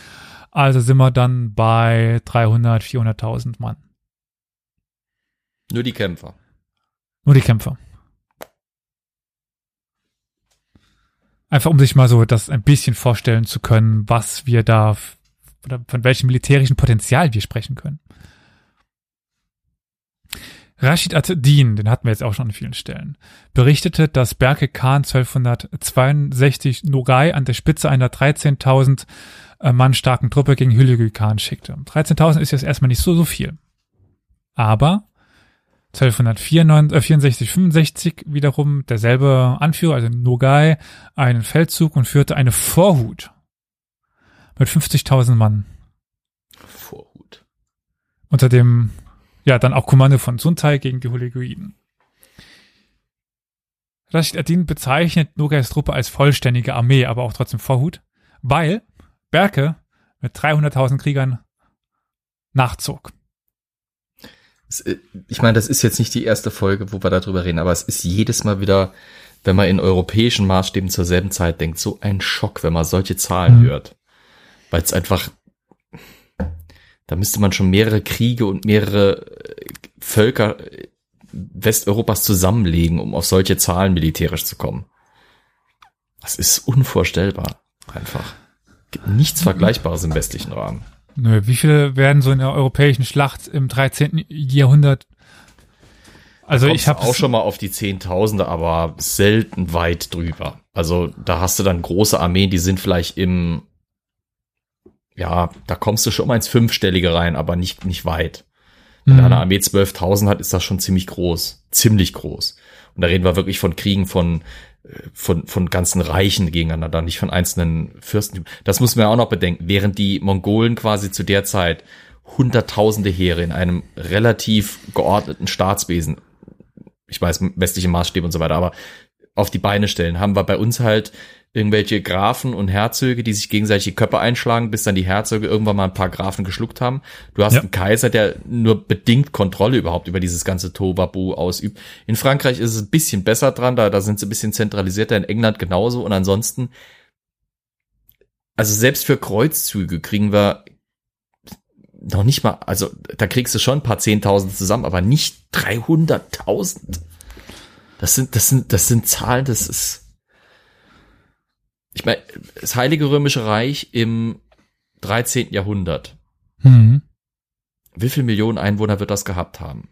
Also sind wir dann bei 300, 400.000 Mann. Nur die Kämpfer. Nur die Kämpfer. Einfach um sich mal so das ein bisschen vorstellen zu können, was wir da oder von welchem militärischen Potenzial wir sprechen können. Rashid ad-Din, den hatten wir jetzt auch schon an vielen Stellen, berichtete, dass Berke Khan 1262 Nogai an der Spitze einer 13.000 äh, Mann starken Truppe gegen Hülegü Khan schickte. 13.000 ist jetzt erstmal nicht so, so viel. Aber 1264, 65 wiederum derselbe Anführer, also Nogai, einen Feldzug und führte eine Vorhut mit 50.000 Mann Vorhut. unter dem, ja, dann auch Kommando von Suntai gegen die Huleguiden. Rashid ad-Din bezeichnet Nogais Truppe als vollständige Armee, aber auch trotzdem Vorhut, weil Berke mit 300.000 Kriegern nachzog. Äh, Ich meine, das ist jetzt nicht die erste Folge, wo wir darüber reden, aber es ist jedes Mal wieder, wenn man in europäischen Maßstäben zur selben Zeit denkt, so ein Schock, wenn man solche Zahlen Mhm. hört. Weil es einfach, da müsste man schon mehrere Kriege und mehrere äh, Völker äh, Westeuropas zusammenlegen, um auf solche Zahlen militärisch zu kommen. Das ist unvorstellbar. Einfach. Gibt nichts Vergleichbares im westlichen Rahmen. Nö, wie viele werden so in der europäischen Schlacht im 13. Jahrhundert? Also ich habe auch schon mal auf die Zehntausende, aber selten weit drüber. Also da hast du dann große Armeen, die sind vielleicht im, ja, da kommst du schon mal ins Fünfstellige rein, aber nicht, nicht weit. Wenn Mhm. eine Armee 12.000 hat, ist das schon ziemlich groß. Ziemlich groß. Und da reden wir wirklich von Kriegen von, äh, von, von ganzen Reichen gegeneinander, nicht von einzelnen Fürsten. Das muss man ja auch noch bedenken. Während die Mongolen quasi zu der Zeit hunderttausende Heere in einem relativ geordneten Staatswesen, ich weiß, westliche Maßstäbe und so weiter, aber auf die Beine stellen, haben wir bei uns halt irgendwelche Grafen und Herzöge, die sich gegenseitig die Köpfe einschlagen, bis dann die Herzöge irgendwann mal ein paar Grafen geschluckt haben. Du hast ja. einen Kaiser, der nur bedingt Kontrolle überhaupt über dieses ganze Tobabu ausübt. In Frankreich ist es ein bisschen besser dran, da, da sind sie ein bisschen zentralisierter, in England genauso und ansonsten, also selbst für Kreuzzüge kriegen wir noch nicht mal, also da kriegst du schon ein paar Zehntausend zusammen, aber nicht 300.000. Das sind, das sind, das sind Zahlen, das ist, ich meine, das Heilige Römische Reich im 13. Jahrhundert. Mhm. Wie viele Millionen Einwohner wird das gehabt haben?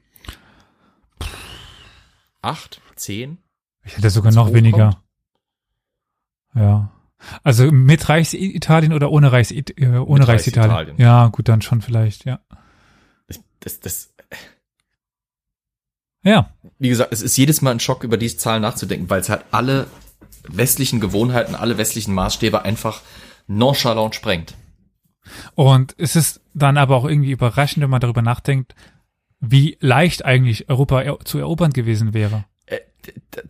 Acht? Zehn? Ich hätte sogar noch weniger. Ja. Also mit Reichsitalien oder ohne, Reichs, äh, ohne Reichsitalien? Reichsitalien? Ja, gut, dann schon vielleicht, ja. Das, das, ja. Wie gesagt, es ist jedes Mal ein Schock, über diese Zahlen nachzudenken, weil es halt alle westlichen Gewohnheiten, alle westlichen Maßstäbe einfach nonchalant sprengt. Und es ist dann aber auch irgendwie überraschend, wenn man darüber nachdenkt, wie leicht eigentlich Europa zu erobern gewesen wäre. Äh,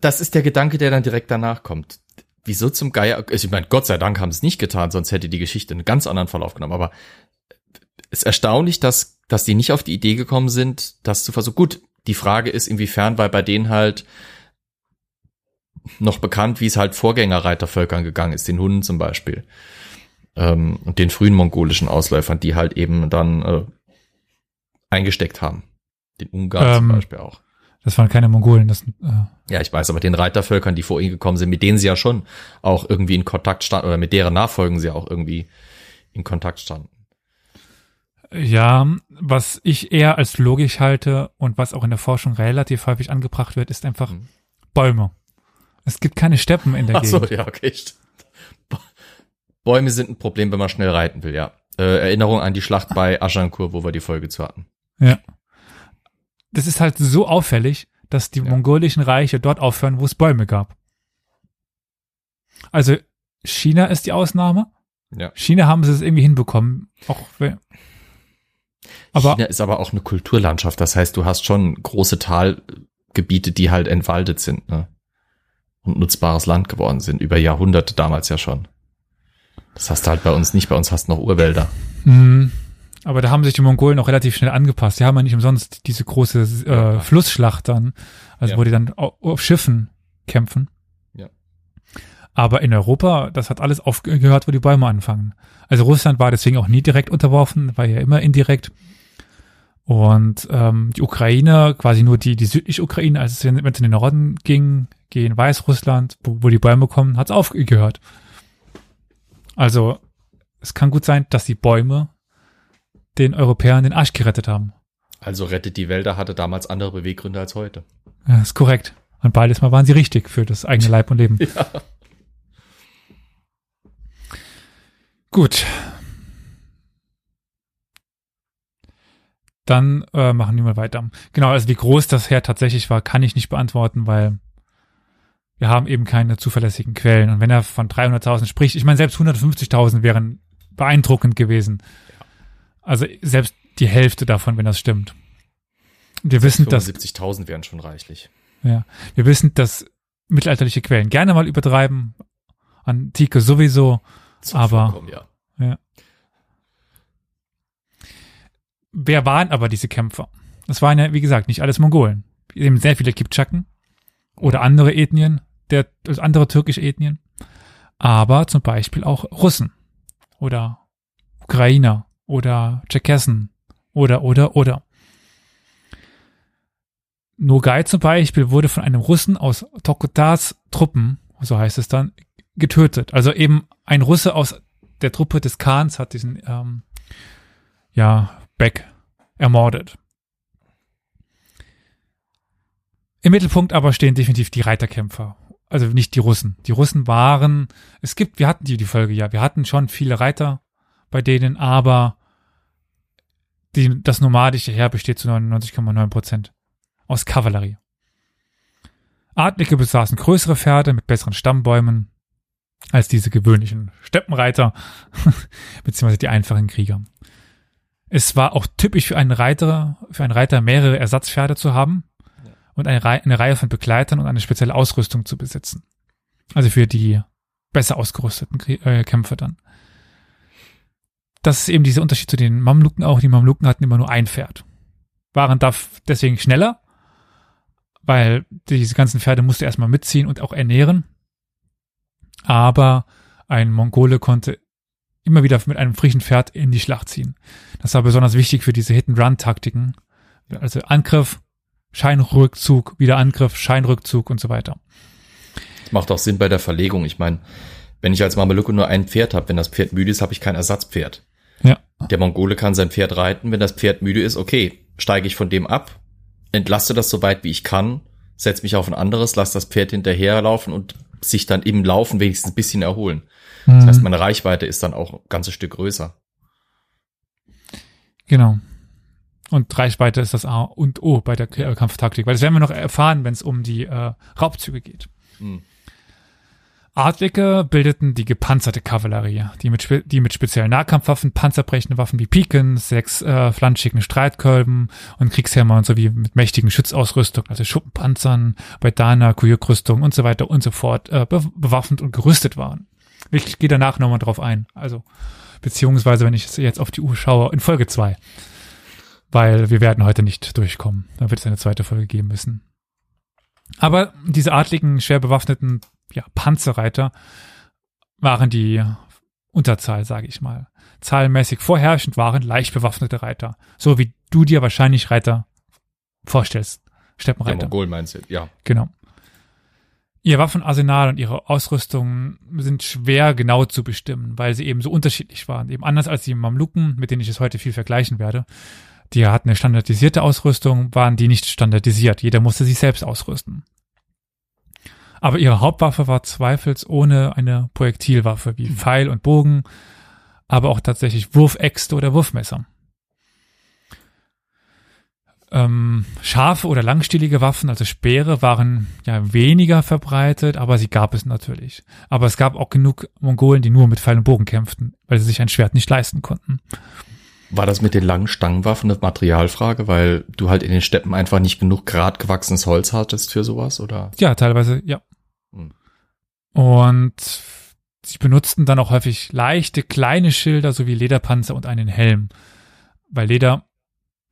das ist der Gedanke, der dann direkt danach kommt. Wieso zum Geier? Also ich meine, Gott sei Dank haben sie es nicht getan, sonst hätte die Geschichte einen ganz anderen Verlauf genommen. Aber es ist erstaunlich, dass, dass die nicht auf die Idee gekommen sind, das zu versuchen. Gut, die Frage ist, inwiefern, weil bei denen halt noch bekannt, wie es halt Vorgängerreitervölkern gegangen ist, den Hunden zum Beispiel. Ähm, und den frühen mongolischen Ausläufern, die halt eben dann äh, eingesteckt haben. Den Ungarn ähm, zum Beispiel auch. Das waren keine Mongolen, das äh Ja, ich weiß, aber den Reitervölkern, die vor ihnen gekommen sind, mit denen sie ja schon auch irgendwie in Kontakt standen, oder mit deren Nachfolgen sie auch irgendwie in Kontakt standen. Ja, was ich eher als logisch halte und was auch in der Forschung relativ häufig angebracht wird, ist einfach hm. Bäume. Es gibt keine Steppen in der Ach Gegend. so, ja, okay. Bäume sind ein Problem, wenn man schnell reiten will, ja. Äh, Erinnerung an die Schlacht bei Agincourt, wo wir die Folge zu hatten. Ja. Das ist halt so auffällig, dass die ja. mongolischen Reiche dort aufhören, wo es Bäume gab. Also China ist die Ausnahme. Ja. China haben sie es irgendwie hinbekommen. Auch aber China ist aber auch eine Kulturlandschaft. Das heißt, du hast schon große Talgebiete, die halt entwaldet sind. Ne? Und nutzbares Land geworden sind, über Jahrhunderte damals ja schon. Das hast du halt bei uns nicht, bei uns hast du noch Urwälder. Mhm. Aber da haben sich die Mongolen auch relativ schnell angepasst. Die haben ja nicht umsonst diese große äh, Flussschlacht dann, also ja. wo die dann auf Schiffen kämpfen. Ja. Aber in Europa, das hat alles aufgehört, wo die Bäume anfangen. Also Russland war deswegen auch nie direkt unterworfen, war ja immer indirekt. Und ähm, die Ukraine, quasi nur die, die südliche Ukraine, als es, es in den Norden ging, gehen Weißrussland, wo, wo die Bäume kommen, hat es aufgehört. Also es kann gut sein, dass die Bäume den Europäern den Arsch gerettet haben. Also rettet die Wälder hatte damals andere Beweggründe als heute. Ja, ist korrekt. Und beides Mal waren sie richtig für das eigene <laughs> Leib und Leben. ja. Gut. Dann äh, machen wir mal weiter. Genau, also wie groß das Heer tatsächlich war, kann ich nicht beantworten, weil wir haben eben keine zuverlässigen Quellen. Und wenn er von 300.000 spricht, ich meine, selbst 150.000 wären beeindruckend gewesen. Also selbst die Hälfte davon, wenn das stimmt. Wir wissen, dass 70.000 wären schon reichlich. Ja, wir wissen, dass mittelalterliche Quellen gerne mal übertreiben, antike sowieso, Zum aber ja. ja. Wer waren aber diese Kämpfer? Das waren ja, wie gesagt, nicht alles Mongolen. Eben sehr viele Kipchaken oder andere Ethnien, der, also andere türkische Ethnien. Aber zum Beispiel auch Russen oder Ukrainer oder Tscherkessen oder, oder, oder. Nogai zum Beispiel wurde von einem Russen aus Tokotars Truppen, so heißt es dann, getötet. Also eben ein Russe aus der Truppe des Khans hat diesen ähm, ja, Beck ermordet. Im Mittelpunkt aber stehen definitiv die Reiterkämpfer. Also nicht die Russen. Die Russen waren, es gibt, wir hatten die, die Folge ja, wir hatten schon viele Reiter bei denen, aber die, das nomadische Heer besteht zu 99,9 Prozent aus Kavallerie. Adlige besaßen größere Pferde mit besseren Stammbäumen als diese gewöhnlichen Steppenreiter, <laughs> beziehungsweise die einfachen Krieger. Es war auch typisch für einen Reiter, für einen Reiter mehrere Ersatzpferde zu haben und eine, Reihe, eine Reihe von Begleitern und eine spezielle Ausrüstung zu besitzen. Also für die besser ausgerüsteten äh, Kämpfer dann. Das ist eben dieser Unterschied zu den Mamluken auch. Die Mamluken hatten immer nur ein Pferd. Waren da deswegen schneller, weil diese ganzen Pferde musste erstmal mitziehen und auch ernähren. Aber ein Mongole konnte immer wieder mit einem frischen Pferd in die Schlacht ziehen. Das war besonders wichtig für diese Hit-and-Run-Taktiken. Also Angriff, Scheinrückzug, wieder Angriff, Scheinrückzug und so weiter. Das macht auch Sinn bei der Verlegung. Ich meine, wenn ich als Mamelucke nur ein Pferd habe, wenn das Pferd müde ist, habe ich kein Ersatzpferd. Ja. Der Mongole kann sein Pferd reiten. Wenn das Pferd müde ist, okay, steige ich von dem ab, entlaste das so weit wie ich kann, setze mich auf ein anderes, lasse das Pferd hinterherlaufen und sich dann im Laufen wenigstens ein bisschen erholen. Mhm. Das heißt, meine Reichweite ist dann auch ein ganzes Stück größer. Genau. Und Reichweite ist das A und O bei der Kampftaktik, weil das werden wir noch erfahren, wenn es um die äh, Raubzüge geht. Mhm. Adlige bildeten die gepanzerte Kavallerie, die mit, die mit speziellen Nahkampfwaffen, panzerbrechenden Waffen wie Piken, sechs äh, flanschigen Streitkolben und Kriegshämmern sowie mit mächtigen Schutzausrüstung, also Schuppenpanzern, Baidana, Kuyuk-Rüstung und so weiter und so fort äh, be bewaffnet und gerüstet waren. Ich gehe danach nochmal drauf ein. Also, beziehungsweise, wenn ich jetzt auf die Uhr schaue, in Folge zwei, Weil wir werden heute nicht durchkommen. Da wird es eine zweite Folge geben müssen. Aber diese adligen, schwer bewaffneten ja, Panzerreiter waren die Unterzahl, sage ich mal. Zahlenmäßig vorherrschend waren leicht bewaffnete Reiter. So wie du dir wahrscheinlich Reiter vorstellst. Steppenreiter. Der Mongol meinst du, ja. Genau. Ihr Waffenarsenal und ihre Ausrüstung sind schwer genau zu bestimmen, weil sie eben so unterschiedlich waren. Eben anders als die Mamluken, mit denen ich es heute viel vergleichen werde. Die hatten eine standardisierte Ausrüstung, waren die nicht standardisiert. Jeder musste sich selbst ausrüsten. Aber ihre Hauptwaffe war zweifelsohne eine Projektilwaffe wie Pfeil und Bogen, aber auch tatsächlich Wurfäxte oder Wurfmesser. Ähm, scharfe oder langstielige Waffen, also Speere, waren ja weniger verbreitet, aber sie gab es natürlich. Aber es gab auch genug Mongolen, die nur mit Pfeil und Bogen kämpften, weil sie sich ein Schwert nicht leisten konnten. War das mit den langen Stangenwaffen eine Materialfrage, weil du halt in den Steppen einfach nicht genug grad gewachsenes Holz hattest für sowas, oder? Ja, teilweise, ja. Und sie benutzten dann auch häufig leichte, kleine Schilder sowie Lederpanzer und einen Helm, weil Leder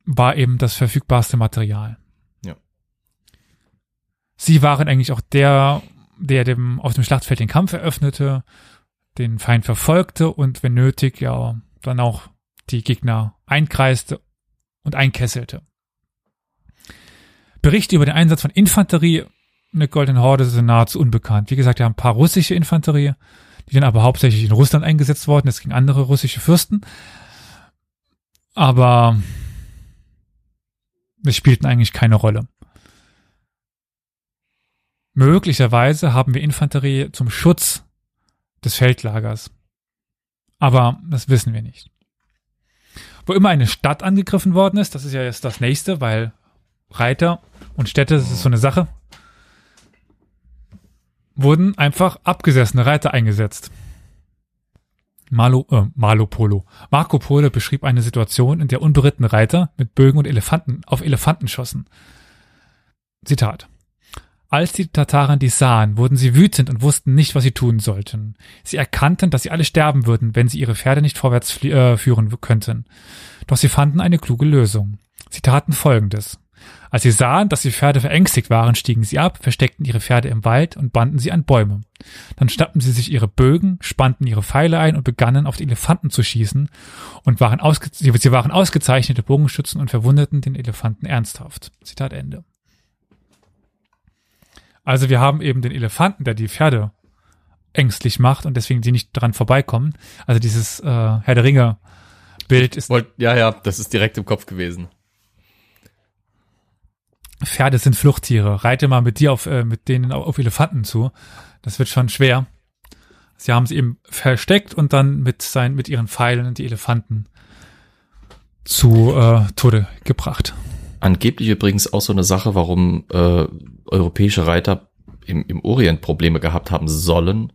war eben das verfügbarste Material. Ja. Sie waren eigentlich auch der, der dem, auf dem Schlachtfeld den Kampf eröffnete, den Feind verfolgte und wenn nötig ja dann auch die Gegner einkreiste und einkesselte. Berichte über den Einsatz von Infanterie eine Goldene Horde sind nahezu unbekannt. Wie gesagt, wir haben ein paar russische Infanterie, die dann aber hauptsächlich in Russland eingesetzt worden ist gegen andere russische Fürsten. Aber es spielten eigentlich keine Rolle. Möglicherweise haben wir Infanterie zum Schutz des Feldlagers. Aber das wissen wir nicht. Wo immer eine Stadt angegriffen worden ist, das ist ja jetzt das nächste, weil Reiter und Städte, das ist so eine Sache wurden einfach abgesessene Reiter eingesetzt. Malo, äh, Malo Polo. Marco Polo beschrieb eine Situation, in der unberittene Reiter mit Bögen und Elefanten auf Elefanten schossen. Zitat. Als die Tataren dies sahen, wurden sie wütend und wussten nicht, was sie tun sollten. Sie erkannten, dass sie alle sterben würden, wenn sie ihre Pferde nicht vorwärts äh, führen könnten. Doch sie fanden eine kluge Lösung. Sie taten Folgendes. Als sie sahen, dass die Pferde verängstigt waren, stiegen sie ab, versteckten ihre Pferde im Wald und banden sie an Bäume. Dann schnappten sie sich ihre Bögen, spannten ihre Pfeile ein und begannen auf die Elefanten zu schießen und waren ausge sie waren ausgezeichnete Bogenschützen und verwundeten den Elefanten ernsthaft. Zitat Ende. Also wir haben eben den Elefanten, der die Pferde ängstlich macht und deswegen die nicht dran vorbeikommen. Also dieses äh, Herr der Ringe Bild ist. Ja, ja, das ist direkt im Kopf gewesen. Pferde sind Fluchttiere. Reite mal mit dir auf, äh, mit denen auf Elefanten zu. Das wird schon schwer. Sie haben sie eben versteckt und dann mit sein, mit ihren Pfeilen die Elefanten zu äh, Tode gebracht. Angeblich übrigens auch so eine Sache, warum äh, europäische Reiter im, im Orient Probleme gehabt haben sollen,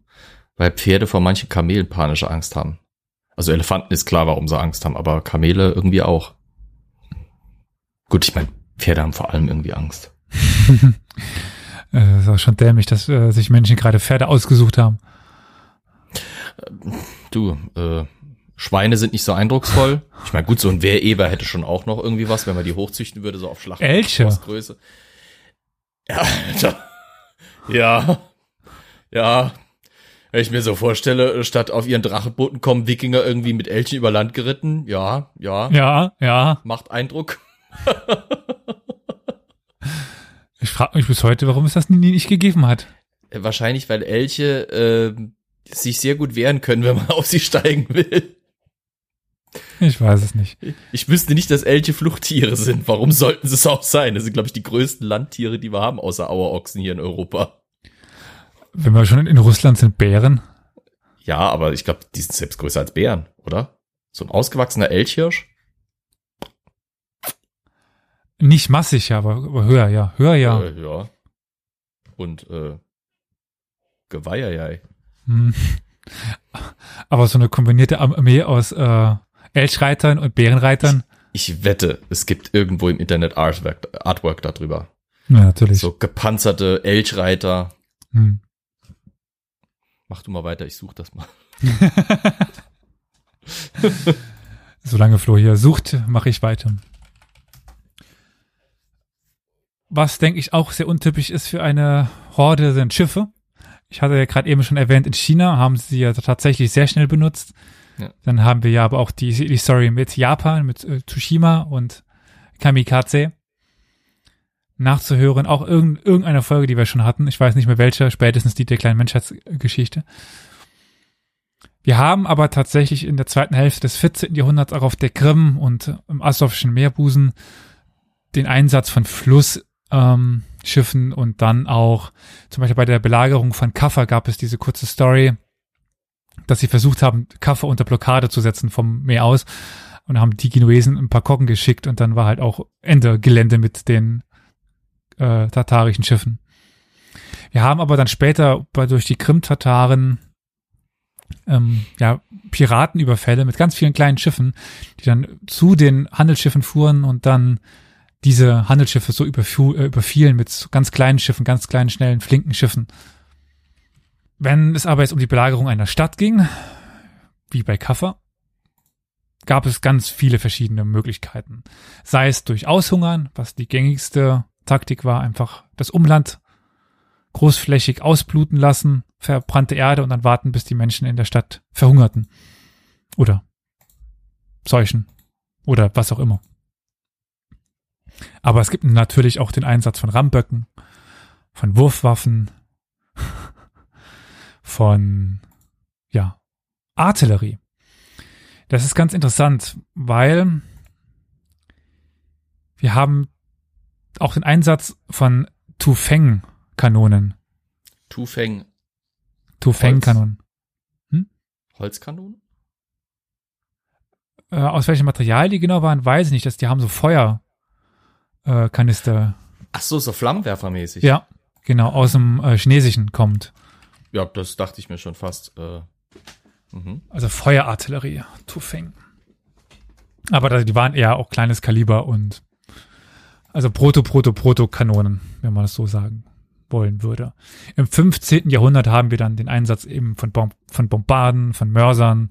weil Pferde vor manchen Kamelen panische Angst haben. Also Elefanten ist klar, warum sie Angst haben, aber Kamele irgendwie auch. Gut, ich meine, Pferde haben vor allem irgendwie Angst. <laughs> äh, ist auch schon dämlich, dass äh, sich Menschen gerade Pferde ausgesucht haben. Du, äh, Schweine sind nicht so eindrucksvoll. Ich meine, gut, so ein Wehreber hätte schon auch noch irgendwie was, wenn man die hochzüchten würde, so auf Schlacht. Elche. Größe. Ja, Alter. ja, ja. Wenn ich mir so vorstelle, statt auf ihren Drachenbooten kommen Wikinger irgendwie mit Elchen über Land geritten, ja, ja. Ja, ja. Macht Eindruck. <laughs> ich frage mich bis heute, warum es das nie nicht gegeben hat. Äh, wahrscheinlich, weil Elche äh, sich sehr gut wehren können, wenn man <laughs> auf sie steigen will. Ich weiß es nicht. Ich wüsste nicht, dass Elche Fluchttiere sind. Warum sollten sie es auch sein? Das sind, glaube ich, die größten Landtiere, die wir haben, außer Auerochsen hier in Europa. Wenn wir schon in Russland sind, Bären. Ja, aber ich glaube, die sind selbst größer als Bären, oder? So ein ausgewachsener Elchhirsch? Nicht massig, aber, aber höher, ja. Höher, ja. Äh, ja. Und äh, Geweihei. Hm. <laughs> Aber so eine kombinierte Armee aus äh, Elchreitern und Bärenreitern. Ich, ich wette, es gibt irgendwo im Internet Artwork, Artwork darüber. Ja, natürlich. So gepanzerte Elchreiter. Hm. Mach du mal weiter, ich such das mal. <laughs> <laughs> Solange Flo hier sucht, mache ich weiter. Was, denke ich, auch sehr untypisch ist für eine Horde, sind Schiffe. Ich hatte ja gerade eben schon erwähnt, in China haben sie ja tatsächlich sehr schnell benutzt. Ja. Dann haben wir ja aber auch die, die Story mit Japan, mit äh, Tsushima und Kamikaze nachzuhören. Auch irgend, irgendeine Folge, die wir schon hatten. Ich weiß nicht mehr welche, spätestens die der kleinen Menschheitsgeschichte. Wir haben aber tatsächlich in der zweiten Hälfte des 14. Jahrhunderts auch auf der Krim und im Asowschen Meerbusen den Einsatz von Fluss ähm, Schiffen und dann auch zum Beispiel bei der Belagerung von Kaffa gab es diese kurze Story, dass sie versucht haben, Kaffa unter Blockade zu setzen vom Meer aus und haben die Genuesen ein paar Kocken geschickt und dann war halt auch Ende Gelände mit den äh, tatarischen Schiffen. Wir haben aber dann später bei, durch die Krim-Tataren ähm, ja, Piratenüberfälle mit ganz vielen kleinen Schiffen, die dann zu den Handelsschiffen fuhren und dann diese Handelsschiffe so äh, überfielen mit ganz kleinen Schiffen, ganz kleinen, schnellen, flinken Schiffen. Wenn es aber jetzt um die Belagerung einer Stadt ging, wie bei Kaffer, gab es ganz viele verschiedene Möglichkeiten. Sei es durch Aushungern, was die gängigste Taktik war, einfach das Umland großflächig ausbluten lassen, verbrannte Erde und dann warten, bis die Menschen in der Stadt verhungerten. Oder seuchen. Oder was auch immer. Aber es gibt natürlich auch den Einsatz von Ramböcken, von Wurfwaffen, <laughs> von, ja, Artillerie. Das ist ganz interessant, weil wir haben auch den Einsatz von Tufeng-Kanonen. Tufeng. Tufeng-Kanonen. Hm? Holzkanonen? Äh, aus welchem Material die genau waren, weiß ich nicht. Dass die haben so Feuer, äh, Kanister. Ach so, so Flammenwerfermäßig. Ja, genau, aus dem äh, Chinesischen kommt. Ja, das dachte ich mir schon fast. Äh, mhm. Also Feuerartillerie, Tufeng. Aber die waren eher auch kleines Kaliber und also Proto, Proto, Proto-Kanonen, wenn man das so sagen wollen würde. Im 15. Jahrhundert haben wir dann den Einsatz eben von, Bom von Bombarden, von Mörsern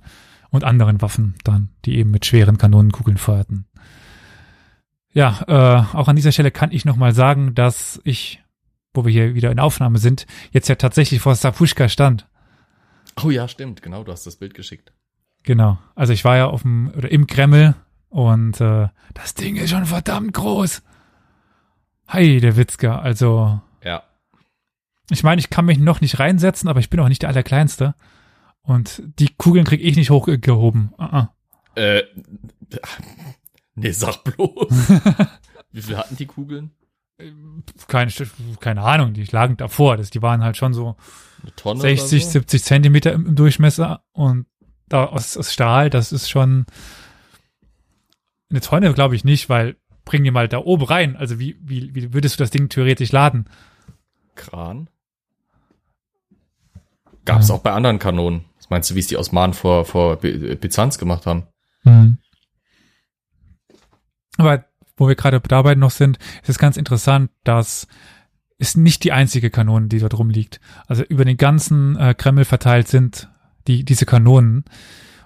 und anderen Waffen dann, die eben mit schweren Kanonenkugeln feuerten. Ja, äh, auch an dieser Stelle kann ich nochmal sagen, dass ich, wo wir hier wieder in Aufnahme sind, jetzt ja tatsächlich vor Sapuschka stand. Oh ja, stimmt, genau, du hast das Bild geschickt. Genau, also ich war ja auf dem, oder im Kreml und äh, das Ding ist schon verdammt groß. Hi, der Witzka, also. Ja. Ich meine, ich kann mich noch nicht reinsetzen, aber ich bin auch nicht der Allerkleinste. Und die Kugeln krieg ich nicht hochgehoben. Uh -uh. Äh, Nee, sag bloß. <laughs> Wie viel hatten die Kugeln? Keine, keine Ahnung, die lagen davor. Das, die waren halt schon so Eine Tonne 60, so? 70 Zentimeter im, im, Durchmesser und da aus, aus Stahl, das ist schon eine Tonne, glaube ich nicht, weil bring die mal da oben rein. Also wie, wie, wie würdest du das Ding theoretisch laden? Kran? Gab es ja. auch bei anderen Kanonen. Was meinst du, wie es die Osmanen vor, vor Byzanz gemacht haben? Mhm. Aber wo wir gerade dabei noch sind, ist es ganz interessant, dass es nicht die einzige Kanone, die dort rumliegt. Also über den ganzen äh, Kreml verteilt sind die diese Kanonen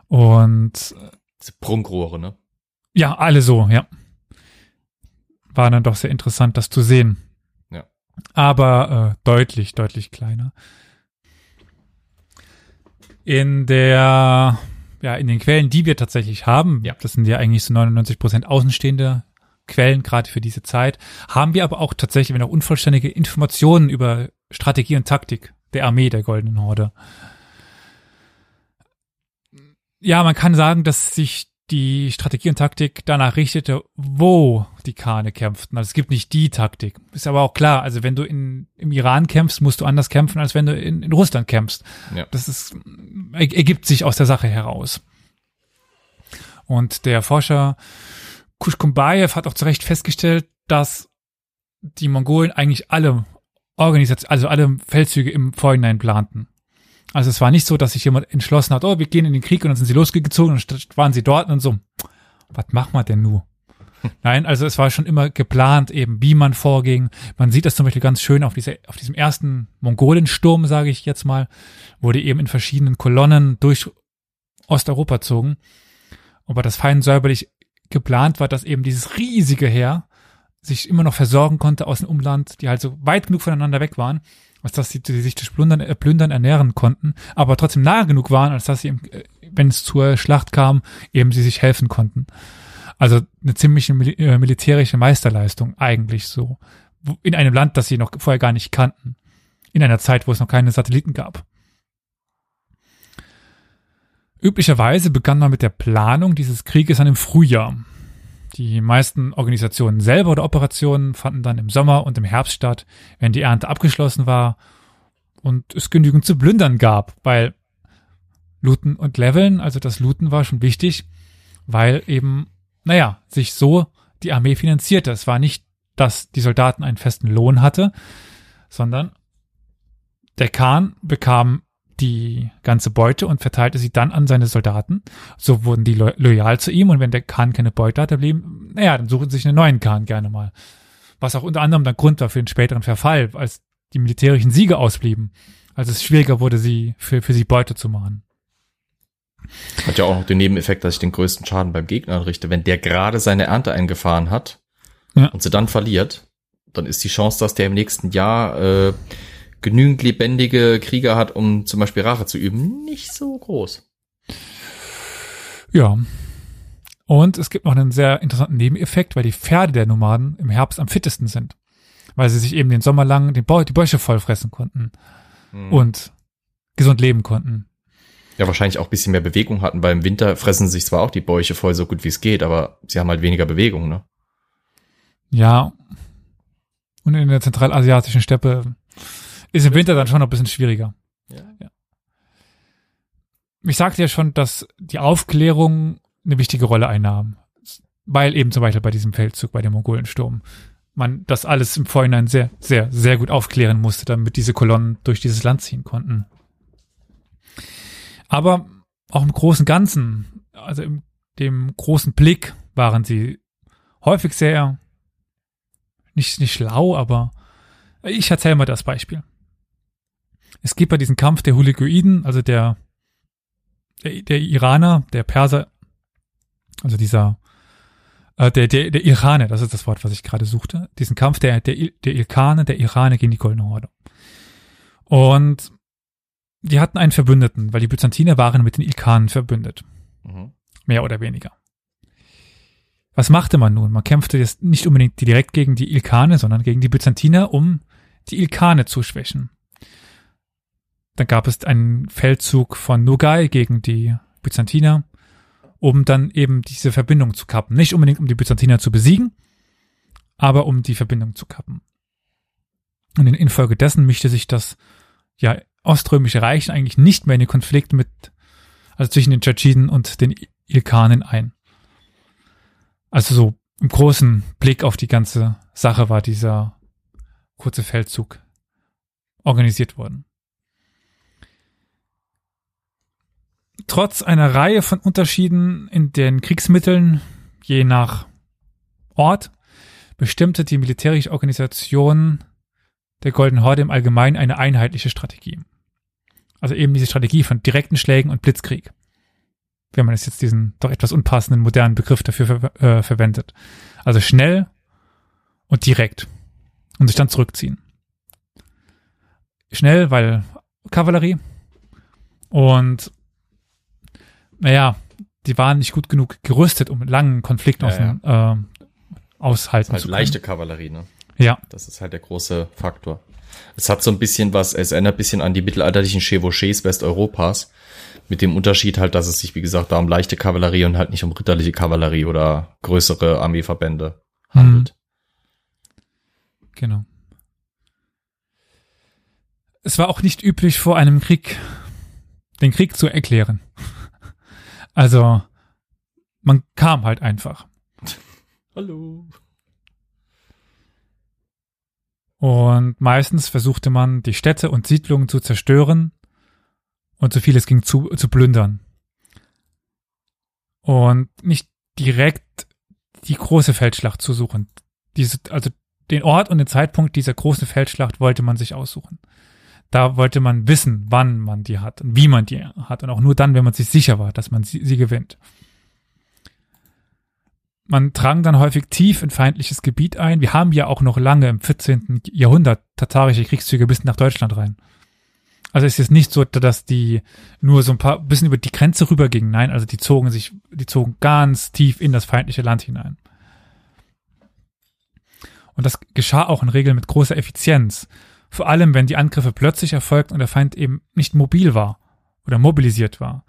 und diese Prunkrohre, ne? Ja, alle so, ja. War dann doch sehr interessant, das zu sehen. Ja. Aber äh, deutlich, deutlich kleiner. In der, ja, in den Quellen, die wir tatsächlich haben, Ja. das sind ja eigentlich so 99 Prozent außenstehende Quellen, gerade für diese Zeit, haben wir aber auch tatsächlich, wenn auch unvollständige Informationen über Strategie und Taktik der Armee der Goldenen Horde. Ja, man kann sagen, dass sich die Strategie und Taktik danach richtete, wo die Kane kämpften. Also es gibt nicht die Taktik. Ist aber auch klar, also wenn du in, im Iran kämpfst, musst du anders kämpfen, als wenn du in, in Russland kämpfst. Ja. Das ist, er- ergibt sich aus der Sache heraus. Und der Forscher Kushkumbayev hat auch zu Recht festgestellt, dass die Mongolen eigentlich alle Organisationen, also alle Feldzüge im Vorhinein planten. Also es war nicht so, dass sich jemand entschlossen hat, oh, wir gehen in den Krieg und dann sind sie losgezogen und waren sie dort und so, was machen wir denn nu? <laughs> Nein, also es war schon immer geplant, eben wie man vorging. Man sieht das zum Beispiel ganz schön auf, diese, auf diesem ersten Mongolensturm, sage ich jetzt mal, wo die eben in verschiedenen Kolonnen durch Osteuropa zogen. Aber das fein säuberlich geplant war, dass eben dieses riesige Heer sich immer noch versorgen konnte aus dem Umland, die halt so weit genug voneinander weg waren, als dass sie, sie sich durch Plündern, äh, Plündern ernähren konnten, aber trotzdem nahe genug waren, als dass sie, äh, wenn es zur Schlacht kam, eben sie sich helfen konnten. Also eine ziemliche mili äh, militärische Meisterleistung eigentlich so. In einem Land, das sie noch vorher gar nicht kannten. In einer Zeit, wo es noch keine Satelliten gab. Üblicherweise begann man mit der Planung dieses Krieges dann im Frühjahr. Die meisten Organisationen selber oder Operationen fanden dann im Sommer und im Herbst statt, wenn die Ernte abgeschlossen war und es genügend zu plündern gab, weil Looten und Leveln, also das Looten war schon wichtig, weil eben, naja, sich so die Armee finanzierte. Es war nicht, dass die Soldaten einen festen Lohn hatte, sondern der Khan bekam die ganze Beute und verteilte sie dann an seine Soldaten. So wurden die lo loyal zu ihm und wenn der Khan keine Beute hatte, blieben, naja, dann suchen sie sich einen neuen Khan gerne mal. Was auch unter anderem der Grund war für den späteren Verfall, als die militärischen Siege ausblieben, als es schwieriger wurde, sie für, für sie Beute zu machen. Hat ja auch noch den Nebeneffekt, dass ich den größten Schaden beim Gegner anrichte. Wenn der gerade seine Ernte eingefahren hat Ja. und sie dann verliert, dann ist die Chance, dass der im nächsten Jahr äh, genügend lebendige Krieger hat, um zum Beispiel Rache zu üben, nicht so groß. Ja. Und es gibt noch einen sehr interessanten Nebeneffekt, weil die Pferde der Nomaden im Herbst am fittesten sind. Weil sie sich eben den Sommer lang den Bau, die Bäuche vollfressen konnten Hm. und gesund leben konnten. Ja, wahrscheinlich auch ein bisschen mehr Bewegung hatten, weil im Winter fressen sich zwar auch die Bäuche voll so gut wie es geht, aber sie haben halt weniger Bewegung, ne? Ja. Und in der zentralasiatischen Steppe ist im Winter dann schon noch ein bisschen schwieriger. Ja. Ich sagte ja schon, dass die Aufklärung eine wichtige Rolle einnahm. Weil eben zum Beispiel bei diesem Feldzug, bei dem Mongolensturm, man das alles im Vorhinein sehr, sehr, sehr gut aufklären musste, damit diese Kolonnen durch dieses Land ziehen konnten. Aber auch im großen Ganzen, also im dem großen Blick waren sie häufig sehr nicht, nicht schlau, aber ich erzähle mal das Beispiel. Es gibt bei diesem Kampf der Huligoiden, also der, der, der Iraner, der Perser, also dieser, äh, der, der, der Iraner, das ist das Wort, was ich gerade suchte, diesen Kampf der, der, der Ilkane, der Iraner gegen die Goldene Horde. Und die hatten einen Verbündeten, weil die Byzantiner waren mit den Ilkanen verbündet. Mhm. Mehr oder weniger. Was machte man nun? Man kämpfte jetzt nicht unbedingt direkt gegen die Ilkane, sondern gegen die Byzantiner, um die Ilkane zu schwächen. Dann gab es einen Feldzug von Nogai gegen die Byzantiner, um dann eben diese Verbindung zu kappen. Nicht unbedingt um die Byzantiner zu besiegen, aber um die Verbindung zu kappen. Und in, infolgedessen mischte sich das ja Oströmische Reich eigentlich nicht mehr in den Konflikt mit, also zwischen den Tschetschiden und den Ilkanen ein. Also so im großen Blick auf die ganze Sache war dieser kurze Feldzug organisiert worden. Trotz einer Reihe von Unterschieden in den Kriegsmitteln, je nach Ort, bestimmte die militärische Organisation der Golden Horde im Allgemeinen eine einheitliche Strategie. Also eben diese Strategie von direkten Schlägen und Blitzkrieg. Wenn man jetzt diesen doch etwas unpassenden modernen Begriff dafür ver äh, verwendet. Also schnell und direkt. Und sich dann zurückziehen. Schnell, weil Kavallerie. Und naja, die waren nicht gut genug gerüstet, um langen Konflikt Ja, offen, Äh, aushalten Halt zu können. leichte Kavallerie, ne? Ja, Das ist halt der große Faktor. Es hat so ein bisschen was, es erinnert ein bisschen an die mittelalterlichen Chevauchés Westeuropas. Mit dem Unterschied halt, dass es sich, wie gesagt, da um leichte Kavallerie und halt nicht um ritterliche Kavallerie oder größere Armeeverbände handelt. genau. Es war auch nicht üblich, vor einem Krieg den Krieg zu erklären. Also, man kam halt einfach. Hallo. Und meistens versuchte man, die Städte und Siedlungen zu zerstören und so viel es ging zu, zu plündern. Und nicht direkt die große Feldschlacht zu suchen. Diese, also den Ort und den Zeitpunkt dieser großen Feldschlacht wollte man sich aussuchen. Da wollte man wissen, wann man die hat und wie man die hat. Und auch nur dann, wenn man sich sicher war, dass man sie, sie gewinnt. Man drang dann häufig tief in feindliches Gebiet ein. Wir haben ja auch noch lange im 14. Jahrhundert tatarische Kriegszüge bis nach Deutschland rein. Also es ist nicht so, dass die nur so ein paar bisschen über die Grenze rübergingen. Nein, also die zogen sich, die zogen ganz tief in das feindliche Land hinein. Und das geschah auch in Regel mit großer Effizienz. Vor allem, wenn die Angriffe plötzlich erfolgten und der Feind eben nicht mobil war oder mobilisiert war.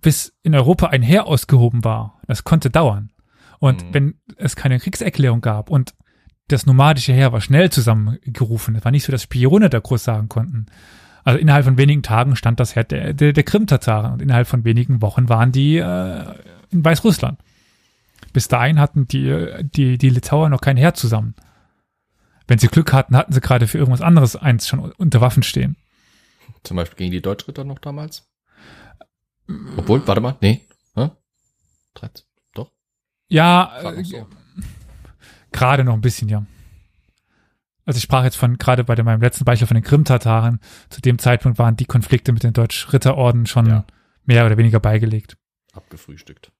Bis in Europa ein Heer ausgehoben war. Das konnte dauern. Und Mhm. wenn es keine Kriegserklärung gab und das nomadische Heer war schnell zusammengerufen, es war nicht so, dass Spione da groß sagen konnten. Also innerhalb von wenigen Tagen stand das Heer der, der, der Krim-Tataren und innerhalb von wenigen Wochen waren die äh, in Weißrussland. Bis dahin hatten die, die, die Litauer noch kein Heer zusammen. Wenn sie Glück hatten, hatten sie gerade für irgendwas anderes eins schon unter Waffen stehen. Zum Beispiel gegen die Deutschritter noch damals? Obwohl, warte mal, nee. Hä? 13, doch? Ja, äh, so. Gerade noch ein bisschen, ja. Also ich sprach jetzt von, gerade bei meinem letzten Beispiel von den Krim-Tataren, zu dem Zeitpunkt waren die Konflikte mit den Deutsch-Ritterorden schon Ja. mehr oder weniger beigelegt. Abgefrühstückt.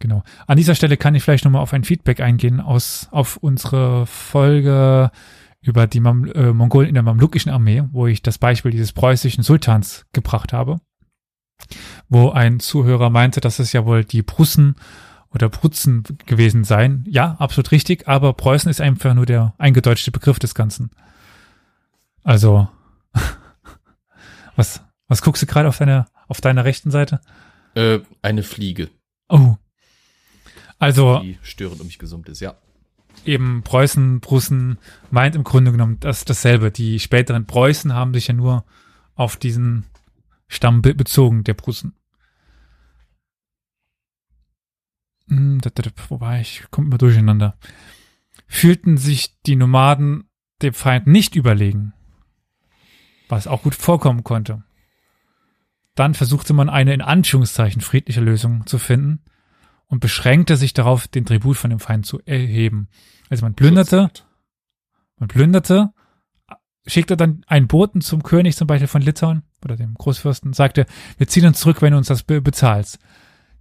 Genau. An dieser Stelle kann ich vielleicht nochmal auf ein Feedback eingehen aus, auf unsere Folge über die Mam äh, Mongolen in der mamlukischen Armee, wo ich das Beispiel dieses preußischen Sultans gebracht habe, wo ein Zuhörer meinte, dass es ja wohl die Prussen oder Prutzen gewesen seien. Ja, absolut richtig, aber Preußen ist einfach nur der eingedeutschte Begriff des Ganzen. Also, <laughs> was, was guckst du gerade auf deiner, auf deiner rechten Seite? Äh, eine Fliege, Oh. Also, die störend um mich gesummt ist, ja. eben Preußen, Prussen meint im Grunde genommen das dasselbe. Die späteren Preußen haben sich ja nur auf diesen Stamm be bezogen, der Prussen. Hm, da, da, da, Wobei, ich komme immer durcheinander. Fühlten sich die Nomaden dem Feind nicht überlegen, was auch gut vorkommen konnte. Dann versuchte man eine in Anführungszeichen friedliche Lösung zu finden und beschränkte sich darauf, den Tribut von dem Feind zu erheben. Also man plünderte, man plünderte, schickte dann einen Boten zum König zum Beispiel von Litauen oder dem Großfürsten, sagte, wir ziehen uns zurück, wenn du uns das be bezahlst.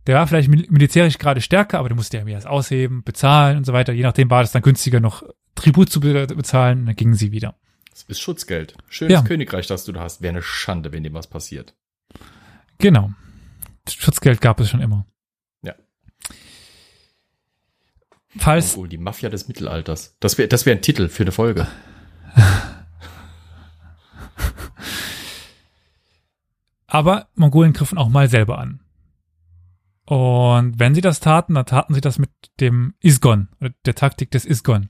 Der war vielleicht mil militärisch gerade stärker, aber der musste ja mir das ausheben, bezahlen und so weiter. Je nachdem war es dann günstiger, noch Tribut zu be bezahlen, und dann gingen sie wieder. Das ist Schutzgeld. Schönes Ja. Königreich, das du da hast. Wäre eine Schande, wenn dem was passiert. Genau. Schutzgeld gab es schon immer. Ja. Falls Mongol, die Mafia des Mittelalters. Das wäre das wär ein Titel für eine Folge. <laughs> Aber Mongolen griffen auch mal selber an. Und wenn sie das taten, dann taten sie das mit dem Isgon, der Taktik des Isgon.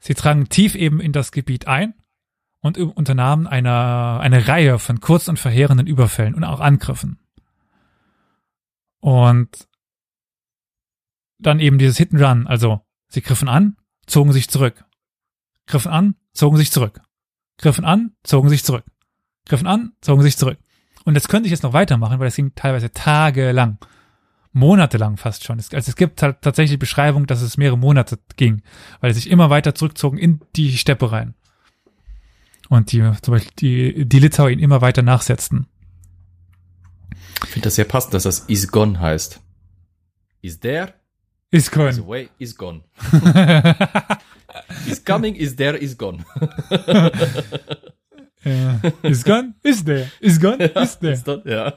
Sie drangen tief eben in das Gebiet ein und unternahmen eine, eine Reihe von kurz und verheerenden Überfällen und auch Angriffen. Und dann eben dieses Hit and Run, also sie griffen an, zogen sich zurück. Griffen an, zogen sich zurück. Griffen an, zogen sich zurück. Griffen an, zogen sich zurück. Und das könnte ich jetzt noch weitermachen, weil das ging teilweise tagelang. Monatelang fast schon. Also es gibt halt tatsächlich Beschreibung, dass es mehrere Monate ging, weil sie sich immer weiter zurückzogen in die Steppe rein. Und die, zum Beispiel die, die Litauer ihn immer weiter nachsetzten. Ich finde das sehr passend, dass das is gone heißt. Is there? Is gone. Is away, is gone. <laughs> is coming, is there, is <laughs> gone. ja. Is gone, is there. Is gone, is there. Is done, ja.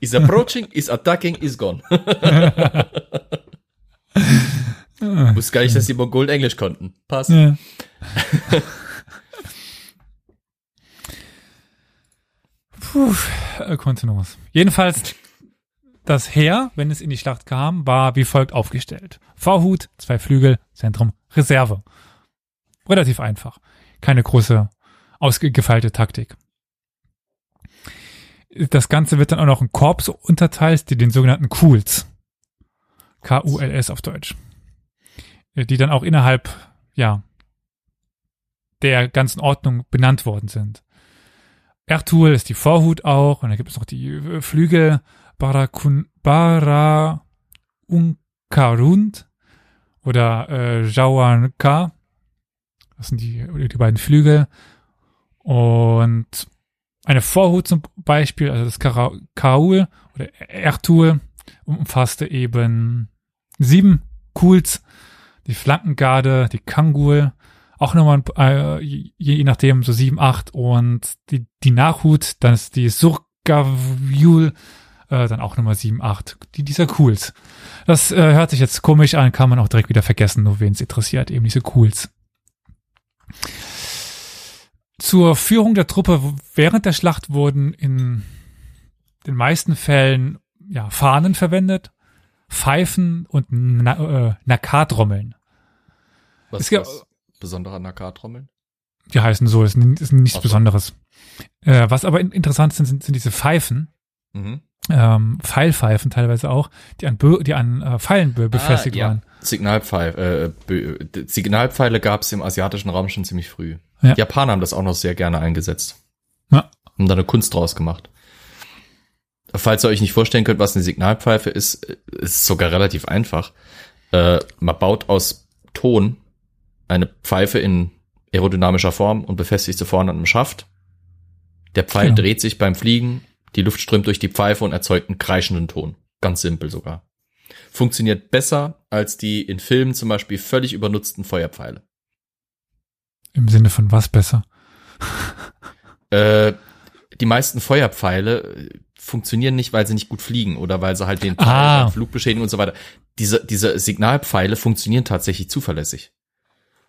Is approaching, is attacking, is gone. Wusste gar nicht, dass die Mongolen Englisch konnten. Passt. Ja. <laughs> Puh, Kontenance. Jedenfalls, das Heer, wenn es in die Schlacht kam, war wie folgt aufgestellt. Vorhut, zwei Flügel, Zentrum, Reserve. Relativ einfach. Keine große, ausgefeilte Taktik. Das Ganze wird dann auch noch in Korps unterteilt, die den sogenannten Kuls. K-U-L-S auf Deutsch. Die dann auch innerhalb, ja, der ganzen Ordnung benannt worden sind. Ertul ist die Vorhut auch und dann gibt es noch die Flügel Barakun, Baraunkarund oder äh, Jawanka. Das sind die, die beiden Flügel. Und eine Vorhut zum Beispiel, also das Kara Kaul oder Ertul, umfasste eben sieben Kuls, die Flankengarde, die Kangul, auch nochmal, äh, je, je nachdem, so sieben, acht und die, die Nachhut, dann ist die Surgavul, äh, dann auch nochmal sieben, acht, die, dieser Cools. Das äh, hört sich jetzt komisch an, kann man auch direkt wieder vergessen, nur wen es interessiert, eben diese Cools. Zur Führung der Truppe während der Schlacht wurden in den meisten Fällen ja, Fahnen verwendet, Pfeifen und Na äh, Nakatrommeln. Was Es ist gibt- das Besondere an Nakatrommeln? Die heißen so, ist, ist nichts so. Besonderes. Äh, was aber in, interessant sind, sind, sind diese Pfeifen, Mhm. Ähm, Pfeilpfeifen teilweise auch, die an, Bö die an äh, Pfeilen be befestigt Ah, ja. waren. Signalpfeil, äh, Bö- Signalpfeile gab es im asiatischen Raum schon ziemlich früh. Ja. Die Japaner haben das auch noch sehr gerne eingesetzt. Ja. Haben da eine Kunst draus gemacht. Falls ihr euch nicht vorstellen könnt, was eine Signalpfeife ist, äh, ist es sogar relativ einfach. Äh, man baut aus Ton eine Pfeife in aerodynamischer Form und befestigt sie vorne an einem Schaft. Der Pfeil Genau. dreht sich beim Fliegen, die Luft strömt durch die Pfeife und erzeugt einen kreischenden Ton. Ganz simpel sogar. Funktioniert besser als die in Filmen zum Beispiel völlig übernutzten Feuerpfeile. Im Sinne von was besser. <laughs> Äh, die meisten Feuerpfeile äh, funktionieren nicht, weil sie nicht gut fliegen oder weil sie halt den Ah. Flug beschädigen und so weiter. Diese, diese Signalpfeile funktionieren tatsächlich zuverlässig.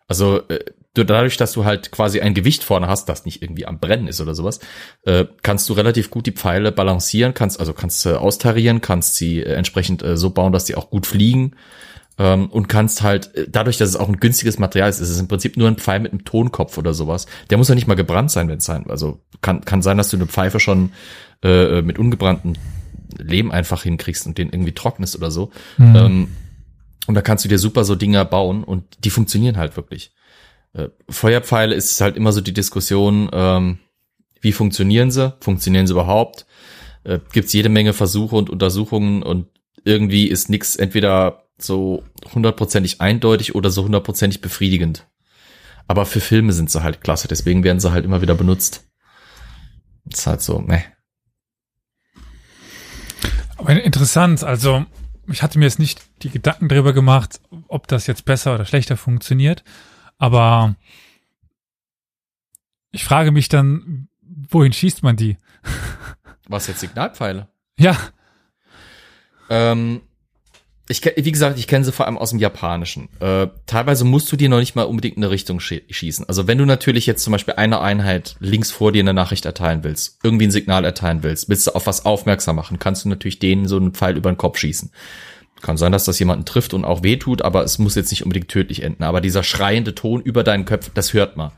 Also äh, dadurch, dass du halt quasi ein Gewicht vorne hast, das nicht irgendwie am Brennen ist oder sowas, äh, kannst du relativ gut die Pfeile balancieren, kannst also kannst äh, austarieren, kannst sie äh, entsprechend äh, so bauen, dass die auch gut fliegen ähm, und kannst halt äh, dadurch, dass es auch ein günstiges Material ist, ist es im Prinzip nur ein Pfeil mit einem Tonkopf oder sowas. Der muss ja nicht mal gebrannt sein, wenn es sein. Also kann kann sein, dass du eine Pfeife schon äh, mit ungebranntem Lehm einfach hinkriegst und den irgendwie trocknest oder so. Mhm. Ähm, und da kannst du dir super so Dinger bauen und die funktionieren halt wirklich. Äh, Feuerpfeile ist halt immer so die Diskussion, ähm, wie funktionieren sie? Funktionieren sie überhaupt? Äh, Gibt es jede Menge Versuche und Untersuchungen und irgendwie ist nix entweder so hundertprozentig eindeutig oder so hundertprozentig befriedigend. Aber für Filme sind sie halt klasse, deswegen werden sie halt immer wieder benutzt. ist halt so, meh. Aber interessant, also ich hatte mir jetzt nicht die Gedanken darüber gemacht, ob das jetzt besser oder schlechter funktioniert, aber ich frage mich dann, wohin schießt man die? <laughs> Was jetzt Signalpfeile? Ja, Ähm, ich, wie gesagt, ich kenne sie vor allem aus dem Japanischen. Äh, teilweise musst du dir noch nicht mal unbedingt in eine Richtung schie- schießen. Also wenn du natürlich jetzt zum Beispiel einer Einheit links vor dir eine Nachricht erteilen willst, irgendwie ein Signal erteilen willst, willst du auf was aufmerksam machen, kannst du natürlich denen so einen Pfeil über den Kopf schießen. Kann sein, dass das jemanden trifft und auch wehtut, aber es muss jetzt nicht unbedingt tödlich enden. Aber dieser schreiende Ton über deinen Köpfen, das hört man.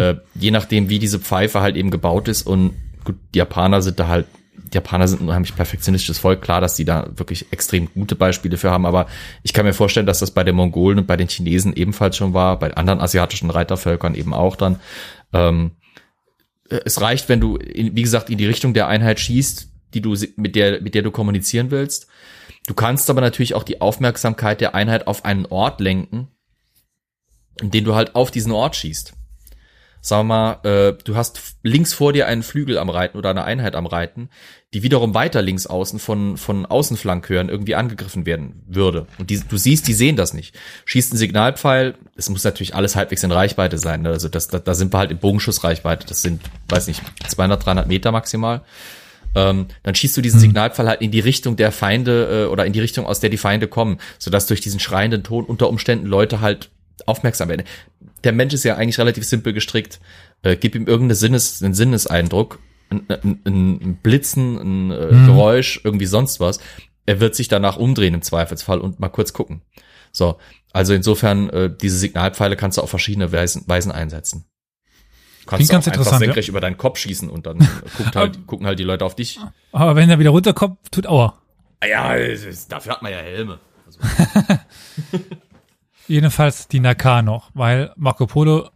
Äh, je nachdem, wie diese Pfeife halt eben gebaut ist und gut, die Japaner sind da halt, die Japaner sind ein unheimlich perfektionistisches Volk, klar, dass die da wirklich extrem gute Beispiele für haben, aber ich kann mir vorstellen, dass das bei den Mongolen und bei den Chinesen ebenfalls schon war, bei anderen asiatischen Reitervölkern eben auch dann. Ähm, äh, es reicht, wenn du, in, wie gesagt, in die Richtung der Einheit schießt, die du, mit der, mit der du kommunizieren willst. Du kannst aber natürlich auch die Aufmerksamkeit der Einheit auf einen Ort lenken, in den du halt auf diesen Ort schießt. Sagen wir mal, äh, du hast links vor dir einen Flügel am Reiten oder eine Einheit am Reiten, die wiederum weiter links außen von, von Außenflankören irgendwie angegriffen werden würde. Und die, du siehst, die sehen das nicht. Schießt ein Signalpfeil, es muss natürlich alles halbwegs in Reichweite sein. Ne? Also das, da, da sind wir halt in Bogenschussreichweite. Das sind, weiß nicht, 200, 300 Meter maximal. Ähm, dann schießt du diesen hm. Signalpfeil halt in die Richtung der Feinde äh, oder in die Richtung, aus der die Feinde kommen, sodass durch diesen schreienden Ton unter Umständen Leute halt aufmerksam werden. Der Mensch ist ja eigentlich relativ simpel gestrickt. Äh, gib ihm irgendeinen Sinnes, einen Sinneseindruck, ein, ein, ein Blitzen, ein äh, mhm. Geräusch, irgendwie sonst was. Er wird sich danach umdrehen im Zweifelsfall und mal kurz gucken. So, also insofern, äh, diese Signalpfeile kannst du auf verschiedene Weisen, Weisen einsetzen. Kannst ganz auch einfach senkrecht ja. über deinen Kopf schießen und dann <laughs> guckt halt, gucken halt die Leute auf dich. Aber wenn er wieder runterkommt, tut Aua. Ja, dafür hat man ja Helme. Also. <laughs> Jedenfalls die Nakar noch, weil Marco Polo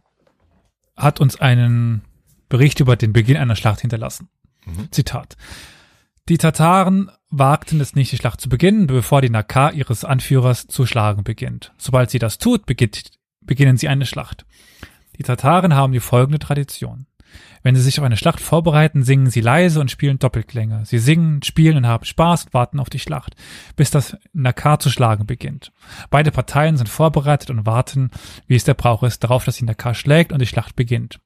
hat uns einen Bericht über den Beginn einer Schlacht hinterlassen. Mhm. Zitat. Die Tataren wagten es nicht, die Schlacht zu beginnen, bevor die Nakar ihres Anführers zu schlagen beginnt. Sobald sie das tut, beginnt, beginnen sie eine Schlacht. Die Tataren haben die folgende Tradition. Wenn sie sich auf eine Schlacht vorbereiten, singen sie leise und spielen Doppelklänge. Sie singen, spielen und haben Spaß und warten auf die Schlacht, bis das Nakar zu schlagen beginnt. Beide Parteien sind vorbereitet und warten, wie es der Brauch ist, darauf, dass die Nakar schlägt und die Schlacht beginnt.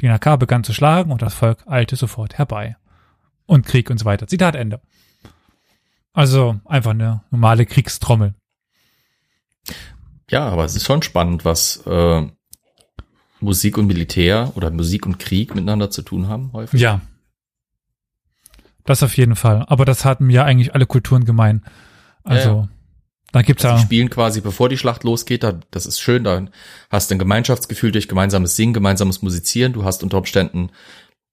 Die Nakar begann zu schlagen und das Volk eilte sofort herbei. Und Krieg und so weiter. Zitat Ende. Also einfach eine normale Kriegstrommel. Ja, aber es ist schon spannend, was äh, Musik und Militär oder Musik und Krieg miteinander zu tun haben, häufig. Ja. Das auf jeden Fall. Aber das hatten ja eigentlich alle Kulturen gemein. Also, ja, ja. da gibt's also ja. Die spielen quasi, bevor die Schlacht losgeht, da, das ist schön, da hast du ein Gemeinschaftsgefühl durch gemeinsames Singen, gemeinsames Musizieren. Du hast unter Umständen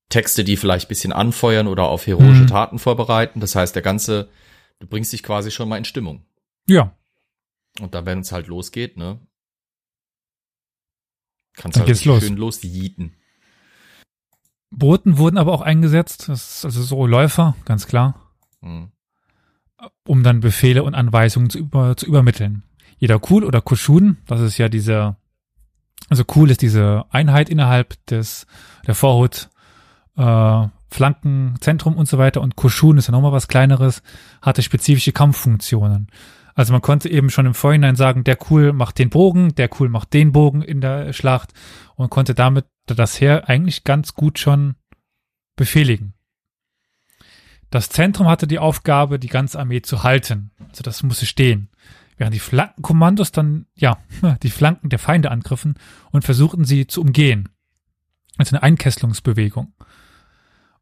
Texte, die vielleicht bisschen anfeuern oder auf heroische mhm. Taten vorbereiten. Das heißt, der ganze, du bringst dich quasi schon mal in Stimmung. Ja. Und dann, wenn es halt losgeht, ne, Kannst Dann halt geht's los. schön losjieten. Boten wurden aber auch eingesetzt, das ist also so Läufer, ganz klar, mhm. um dann Befehle und Anweisungen zu, über, zu übermitteln. Jeder Kul oder Kuschun, das ist ja diese, also Kul ist diese Einheit innerhalb des der Vorhut, äh, Flankenzentrum und so weiter und Kuschun ist ja nochmal was kleineres, hatte spezifische Kampffunktionen. Also man konnte eben schon im Vorhinein sagen, der Cool macht den Bogen, der Cool macht den Bogen in der Schlacht und konnte damit das Heer eigentlich ganz gut schon befehligen. Das Zentrum hatte die Aufgabe, die ganze Armee zu halten. Also das musste stehen. Während die Flankenkommandos dann, ja, <laughs> die Flanken der Feinde angriffen und versuchten sie zu umgehen. Also eine Einkesselungsbewegung.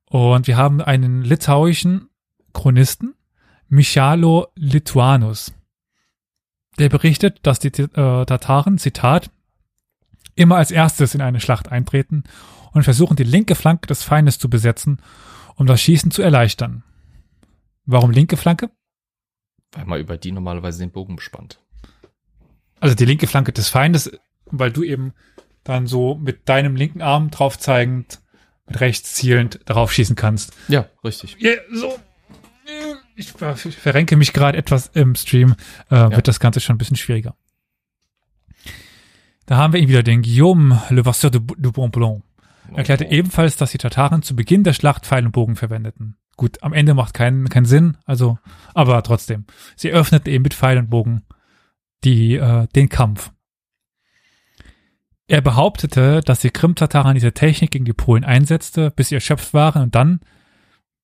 Und wir haben einen litauischen Chronisten, Michalo Lituanus. Der berichtet, dass die äh, Tataren, Zitat, immer als erstes in eine Schlacht eintreten und versuchen, die linke Flanke des Feindes zu besetzen, um das Schießen zu erleichtern. Warum linke Flanke? Weil man über die normalerweise den Bogen spannt. Also die linke Flanke des Feindes, weil du eben dann so mit deinem linken Arm drauf zeigend, mit rechts zielend darauf schießen kannst. Ja, richtig. Ja, so ich verrenke mich gerade etwas im Stream, äh, ja. wird das Ganze schon ein bisschen schwieriger. Da haben wir ihn wieder, den Guillaume Le Vasseur de, de Bonblanc. Er erklärte ebenfalls, dass die Tataren zu Beginn der Schlacht Pfeil und Bogen verwendeten. Gut, am Ende macht keinen keinen Sinn, also, aber trotzdem. Sie öffneten eben mit Pfeil und Bogen die, äh, den Kampf. Er behauptete, dass die Krim-Tataren diese Technik gegen die Polen einsetzte, bis sie erschöpft waren und dann,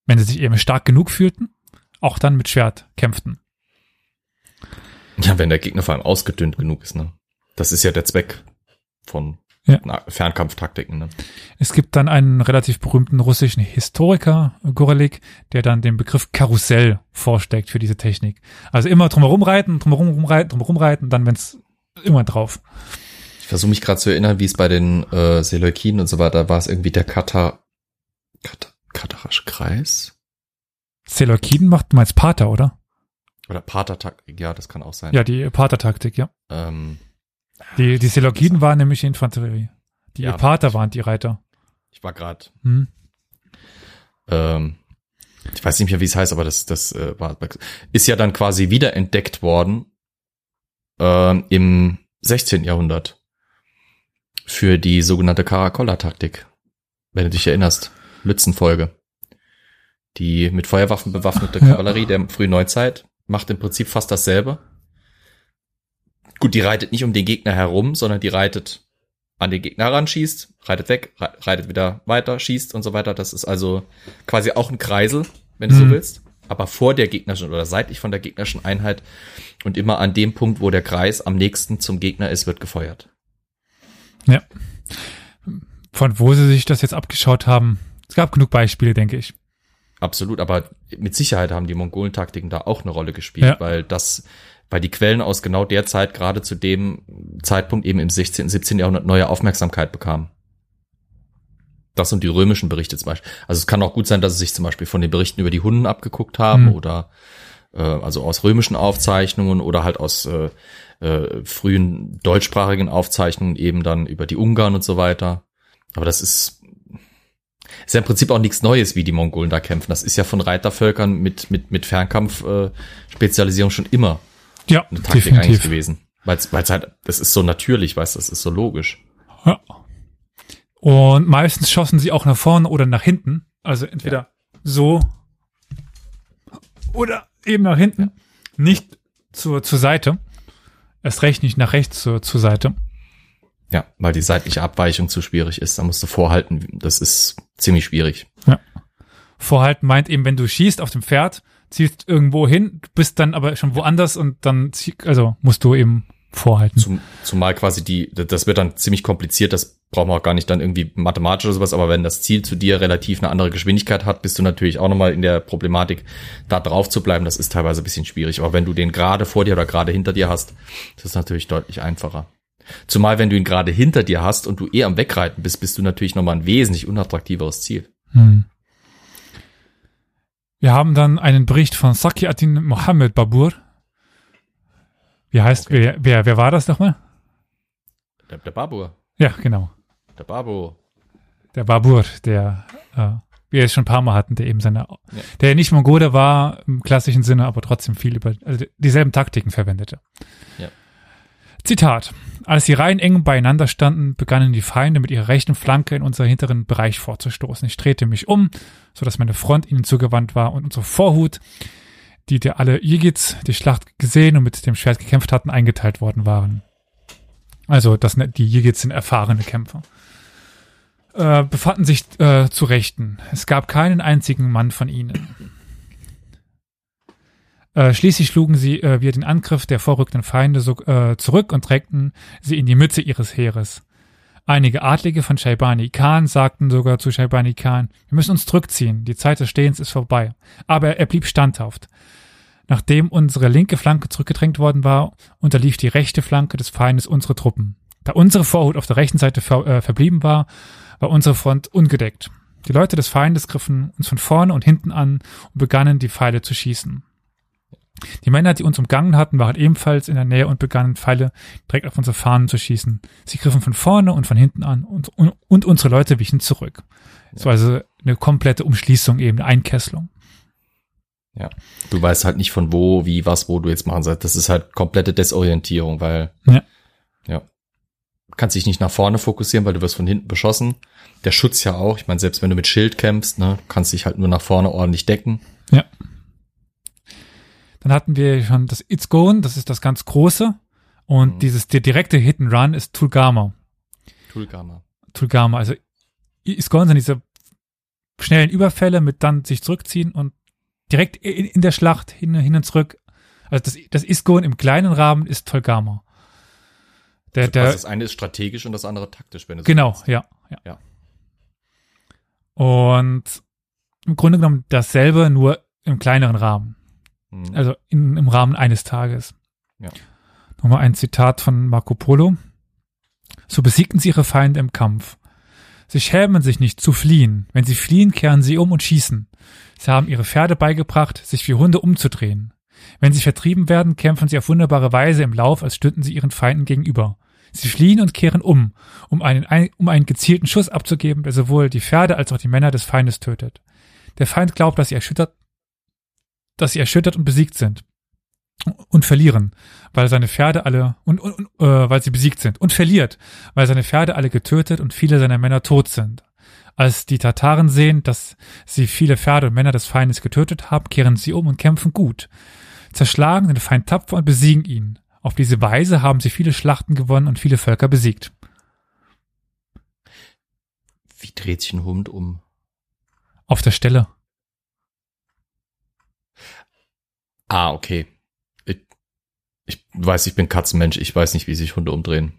wenn sie sich eben stark genug fühlten, auch dann mit Schwert kämpften. Ja, wenn der Gegner vor allem ausgedünnt genug ist, ne? Das ist ja der Zweck von ja. Fernkampftaktiken, ne? Es gibt dann einen relativ berühmten russischen Historiker, Gorelik, der dann den Begriff Karussell vorsteckt für diese Technik. Also immer drumherum reiten, drumherum rumreiten, drumherum reiten, dann wenn's immer drauf. Ich versuche mich gerade zu erinnern, wie es bei den äh, Seleukiden und so weiter war, es irgendwie der Katar, Katar Katarasch Kreis? Seleukiden macht, du meinst Pater, oder? Oder Pater-Taktik, ja, das kann auch sein. Ja, die Pater-Taktik, ja. Ähm, die die Seleukiden waren nämlich die Infanterie. Die ja, Pater waren die Reiter. Ich war gerade, Hm. ähm, ich weiß nicht mehr, wie es heißt, aber das, das äh, war, ist ja dann quasi wiederentdeckt worden ähm, im 16. Jahrhundert für die sogenannte Caracolla-Taktik. Wenn du dich erinnerst, Lützenfolge. Die mit Feuerwaffen bewaffnete. <laughs> Kavallerie der frühen Neuzeit macht im Prinzip fast dasselbe. Gut, die reitet nicht um den Gegner herum, sondern die reitet an den Gegner ran, schießt, reitet weg, rei- reitet wieder weiter, schießt und so weiter. Das ist also quasi auch ein Kreisel, wenn du so Mhm. willst, aber vor der gegnerischen oder seitlich von der gegnerischen Einheit und immer an dem Punkt, wo der Kreis am nächsten zum Gegner ist, wird gefeuert. Ja. Von wo sie sich das jetzt abgeschaut haben, es gab genug Beispiele, denke ich. Absolut, aber mit Sicherheit haben die Mongolentaktiken da auch eine Rolle gespielt, Ja. weil das, weil die Quellen aus genau der Zeit gerade zu dem Zeitpunkt eben im 16., 17. Jahrhundert neue Aufmerksamkeit bekamen. Das und die römischen Berichte zum Beispiel. Also es kann auch gut sein, dass sie sich zum Beispiel von den Berichten über die Hunden abgeguckt haben Mhm. oder äh, also aus römischen Aufzeichnungen oder halt aus äh, äh, frühen deutschsprachigen Aufzeichnungen eben dann über die Ungarn und so weiter. Aber das ist ist ja im Prinzip auch nichts Neues, wie die Mongolen da kämpfen. Das ist ja von Reitervölkern mit, mit, mit Fernkampf-Spezialisierung schon immer Ja, eine Taktik eigentlich definitiv. gewesen. Weil es halt, das ist so natürlich, weißt du, das ist so logisch. Ja. Und meistens schossen sie auch nach vorne oder nach hinten. Also entweder so oder eben nach hinten. Nicht zur, zur Seite. Erst recht nicht nach rechts zur, zur Seite. Ja, weil die seitliche Abweichung zu schwierig ist. Da musst du vorhalten. Das ist ziemlich schwierig. Vorhalten meint eben, wenn du schießt auf dem Pferd, ziehst irgendwo hin, bist dann aber schon woanders und dann, also musst du eben vorhalten. Zum, zumal quasi die, das wird dann ziemlich kompliziert, das braucht man auch gar nicht dann irgendwie mathematisch oder sowas, aber wenn das Ziel zu dir relativ eine andere Geschwindigkeit hat, bist du natürlich auch nochmal in der Problematik, da drauf zu bleiben, das ist teilweise ein bisschen schwierig. Aber wenn du den gerade vor dir oder gerade hinter dir hast, das ist natürlich deutlich einfacher. Zumal wenn du ihn gerade hinter dir hast und du eher am Wegreiten bist, bist du natürlich nochmal ein wesentlich unattraktiveres Ziel. Hm. Wir haben dann einen Bericht von Saki Atin Mohammed Babur. Wie heißt, Okay. wer, wer, wer war das nochmal? Der, der Babur, Ja, genau. der Babo. Der Babur, der, äh, wir es schon ein paar Mal hatten, der eben seine, der nicht Mongole war im klassischen Sinne, aber trotzdem viel über, also dieselben Taktiken verwendete. Ja. Zitat. Als die Reihen eng beieinander standen, begannen die Feinde mit ihrer rechten Flanke in unseren hinteren Bereich vorzustoßen. Ich drehte mich um, so dass meine Front ihnen zugewandt war und unsere Vorhut, die der alle Yigits die Schlacht gesehen und mit dem Schwert gekämpft hatten, eingeteilt worden waren. Also, das, die Yigits sind erfahrene Kämpfer äh, befanden sich äh, zu Rechten. Es gab keinen einzigen Mann von ihnen. Äh, schließlich schlugen sie äh, wir den Angriff der vorrückenden Feinde so, äh, zurück und drängten sie in die Mütze ihres Heeres. Einige Adlige von Shaibani Khan sagten sogar zu Shaibani Khan, wir müssen uns zurückziehen, die Zeit des Stehens ist vorbei. Aber er blieb standhaft. Nachdem unsere linke Flanke zurückgedrängt worden war, unterlief die rechte Flanke des Feindes unsere Truppen. Da unsere Vorhut auf der rechten Seite ver äh, verblieben war, war unsere Front ungedeckt. Die Leute des Feindes griffen uns von vorne und hinten an und begannen die Pfeile zu schießen. Die Männer, die uns umgangen hatten, waren ebenfalls in der Nähe und begannen Pfeile direkt auf unsere Fahnen zu schießen. Sie griffen von vorne und von hinten an und, und, und unsere Leute wichen zurück. Es war also eine komplette Umschließung eben, eine Einkesselung. Ja. Du weißt halt nicht von wo, wie, was, wo du jetzt machen sollst. Das ist halt komplette Desorientierung, weil Ja. ja. Kannst dich nicht nach vorne fokussieren, weil du wirst von hinten beschossen. Der Schutz ja auch. Ich meine, selbst wenn du mit Schild kämpfst, ne, kannst dich halt nur nach vorne ordentlich decken. Ja. Dann hatten wir schon das Itzgon, das ist das ganz große. Und Mhm. dieses, der direkte Hit and Run ist Tulgama. Tulgama. Tulgama. Also Itzgon sind diese schnellen Überfälle mit dann sich zurückziehen und direkt in, in der Schlacht hin, hin und zurück. Also das, das Iskon im kleinen Rahmen ist Tolgama. Der, der, also das eine ist strategisch und das andere taktisch, wenn du so Genau, willst. ja, ja. Ja. Und im Grunde genommen dasselbe, nur im kleineren Rahmen. Mhm. Also in, im Rahmen eines Tages. Ja. Nochmal ein Zitat von Marco Polo. So besiegten sie ihre Feinde im Kampf. Sie schämen sich nicht zu fliehen. Wenn sie fliehen, kehren sie um und schießen. Sie haben ihre Pferde beigebracht, sich wie Hunde umzudrehen. Wenn sie vertrieben werden, kämpfen sie auf wunderbare Weise im Lauf, als stünden sie ihren Feinden gegenüber. Sie fliehen und kehren um, um einen, um einen gezielten Schuss abzugeben, der sowohl die Pferde als auch die Männer des Feindes tötet. Der Feind glaubt, dass sie erschüttert, dass sie erschüttert und besiegt sind und verlieren, weil seine Pferde alle und, und, und äh, weil sie besiegt sind und verliert, weil seine Pferde alle getötet und viele seiner Männer tot sind. Als die Tataren sehen, dass sie viele Pferde und Männer des Feindes getötet haben, kehren sie um und kämpfen gut, zerschlagen den Feind tapfer und besiegen ihn. Auf diese Weise haben sie viele Schlachten gewonnen und viele Völker besiegt. Wie dreht sich ein Hund um? Auf der Stelle. Ah, okay. Ich, ich weiß, ich bin Katzenmensch. Ich weiß nicht, wie sich Hunde umdrehen.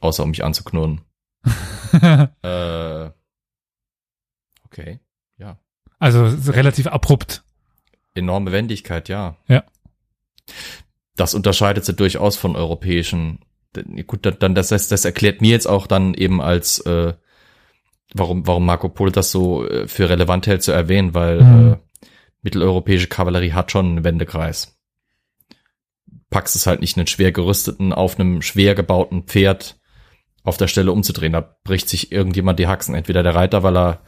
Außer um mich anzuknurren. <laughs> äh, okay, ja. Also relativ abrupt. Enorme Wendigkeit, ja. Ja. Das unterscheidet sie durchaus von europäischen. Gut, dann das, das, das erklärt mir jetzt auch dann eben als äh, warum warum Marco Polo das so äh, für relevant hält zu erwähnen, weil mhm. äh, mitteleuropäische Kavallerie hat schon einen Wendekreis. Packst es halt nicht einen schwer gerüsteten auf einem schwer gebauten Pferd auf der Stelle umzudrehen. Da bricht sich irgendjemand die Haxen. Entweder der Reiter, weil er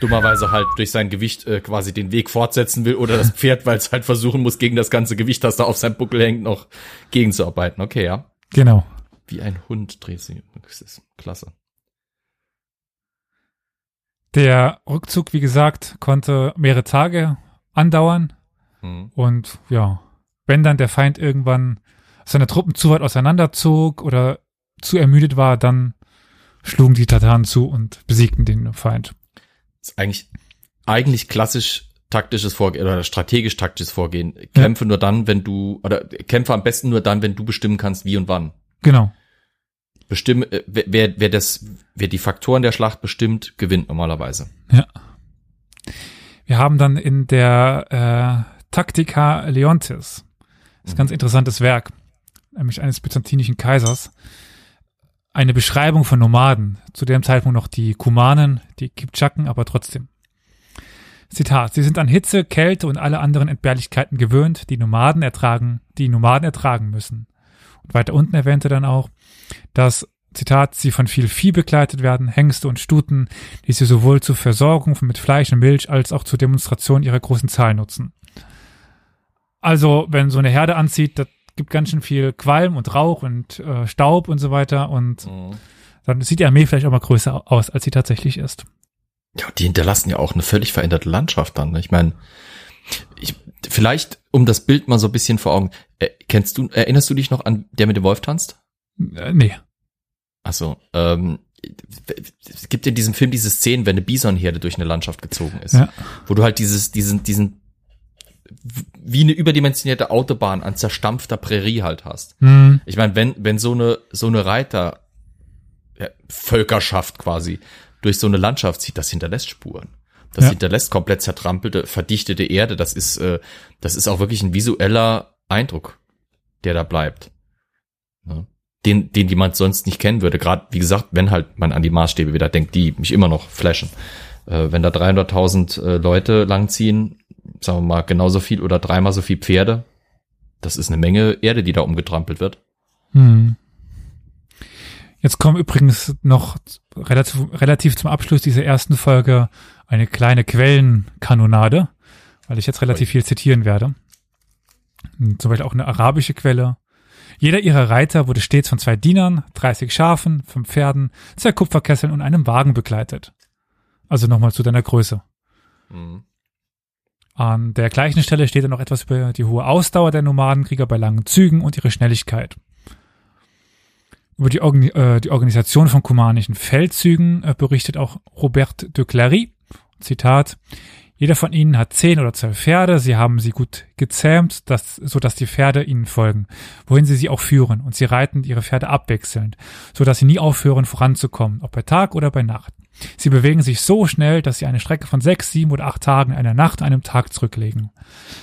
dummerweise halt durch sein Gewicht äh, quasi den Weg fortsetzen will oder das Pferd, weil es halt versuchen muss, gegen das ganze Gewicht, das da auf seinem Buckel hängt, noch gegenzuarbeiten. Okay, ja. Genau. Wie ein Hund dreht sie. Das ist klasse. Der Rückzug, wie gesagt, konnte mehrere Tage andauern. Mhm. Und ja, wenn dann der Feind irgendwann seine Truppen zu weit auseinanderzog oder zu ermüdet war, dann schlugen die Tataren zu und besiegten den Feind. Das ist eigentlich, eigentlich klassisch taktisches Vorgehen oder strategisch taktisches Vorgehen. Kämpfe ja. nur dann, wenn du, oder kämpfe am besten nur dann, wenn du bestimmen kannst, wie und wann. Genau. Bestimme, äh, wer, wer das, wer die Faktoren der Schlacht bestimmt, gewinnt normalerweise. Ja. Wir haben dann in der äh, Tactica Leontis, das ist ein ganz mhm. interessantes Werk, nämlich eines byzantinischen Kaisers, eine Beschreibung von Nomaden, zu dem Zeitpunkt noch die Kumanen, die Kipchaken, aber trotzdem. Zitat, sie sind an Hitze, Kälte und alle anderen Entbehrlichkeiten gewöhnt, die Nomaden ertragen, die Nomaden ertragen müssen. Und weiter unten erwähnte dann auch, dass, Zitat, sie von viel Vieh begleitet werden, Hengste und Stuten, die sie sowohl zur Versorgung mit Fleisch und Milch als auch zur Demonstration ihrer großen Zahl nutzen. Also, wenn so eine Herde anzieht, das gibt ganz schön viel Qualm und Rauch und äh, Staub und so weiter und mhm. dann sieht die Armee vielleicht auch mal größer aus, als sie tatsächlich ist. Ja, die hinterlassen ja auch eine völlig veränderte Landschaft dann. Ne? Ich meine, ich, vielleicht, um das Bild mal so ein bisschen vor Augen, äh, kennst du, erinnerst du dich noch an der mit dem Wolf tanzt? Äh, nee. Achso, ähm, es gibt in diesem Film diese Szenen, wenn eine Bisonherde durch eine Landschaft gezogen ist, ja. wo du halt dieses, diesen, diesen wie eine überdimensionierte Autobahn an zerstampfter Prärie halt hast. Mhm. Ich meine, wenn, wenn so eine, so eine Reiter ja, Völkerschaft quasi durch so eine Landschaft zieht, das hinterlässt Spuren. Das ja. hinterlässt komplett zertrampelte, verdichtete Erde. Das ist, äh, das ist auch wirklich ein visueller Eindruck, der da bleibt. Ja. Den, den jemand sonst nicht kennen würde. Gerade, wie gesagt, wenn halt man an die Maßstäbe wieder denkt, die mich immer noch flashen. Äh, wenn da 300.000 äh, Leute langziehen, sagen wir mal, genauso viel oder dreimal so viel Pferde. Das ist eine Menge Erde, die da umgetrampelt wird. Hm. Jetzt kommt übrigens noch relativ, relativ zum Abschluss dieser ersten Folge eine kleine Quellenkanonade, weil ich jetzt relativ viel zitieren werde. Zum Beispiel auch eine arabische Quelle. Jeder ihrer Reiter wurde stets von zwei Dienern, 30 Schafen, fünf Pferden, zwei Kupferkesseln und einem Wagen begleitet. Also nochmal zu deiner Größe. Mhm. An der gleichen Stelle steht dann noch etwas über die hohe Ausdauer der Nomadenkrieger bei langen Zügen und ihre Schnelligkeit. Über die, Organ äh, die Organisation von kumanischen Feldzügen äh, berichtet auch Robert de Clary. Zitat. Jeder von ihnen hat zehn oder zwölf Pferde. Sie haben sie gut gezähmt, dass, so dass die Pferde ihnen folgen, wohin sie sie auch führen. Und sie reiten ihre Pferde abwechselnd, so dass sie nie aufhören voranzukommen, ob bei Tag oder bei Nacht. Sie bewegen sich so schnell, dass sie eine Strecke von sechs, sieben oder acht Tagen, einer Nacht, einem Tag zurücklegen.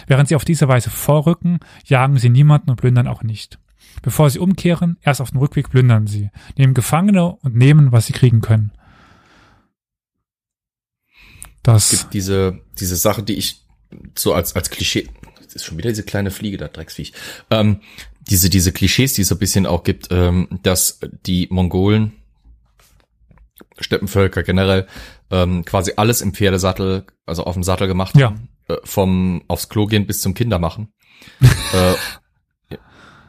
Während sie auf diese Weise vorrücken, jagen sie niemanden und plündern auch nicht. Bevor sie umkehren, erst auf dem Rückweg plündern sie, nehmen Gefangene und nehmen, was sie kriegen können. Das es gibt diese, diese Sache, die ich so als, als Klischee, das ist schon wieder diese kleine Fliege, da Drecksviech. Ähm, diese, diese Klischees, die es so ein bisschen auch gibt, ähm, dass die Mongolen, Steppenvölker generell, ähm, quasi alles im Pferdesattel, also auf dem Sattel gemacht Ja. haben. Äh, vom aufs Klo gehen bis zum Kindermachen. <laughs> äh,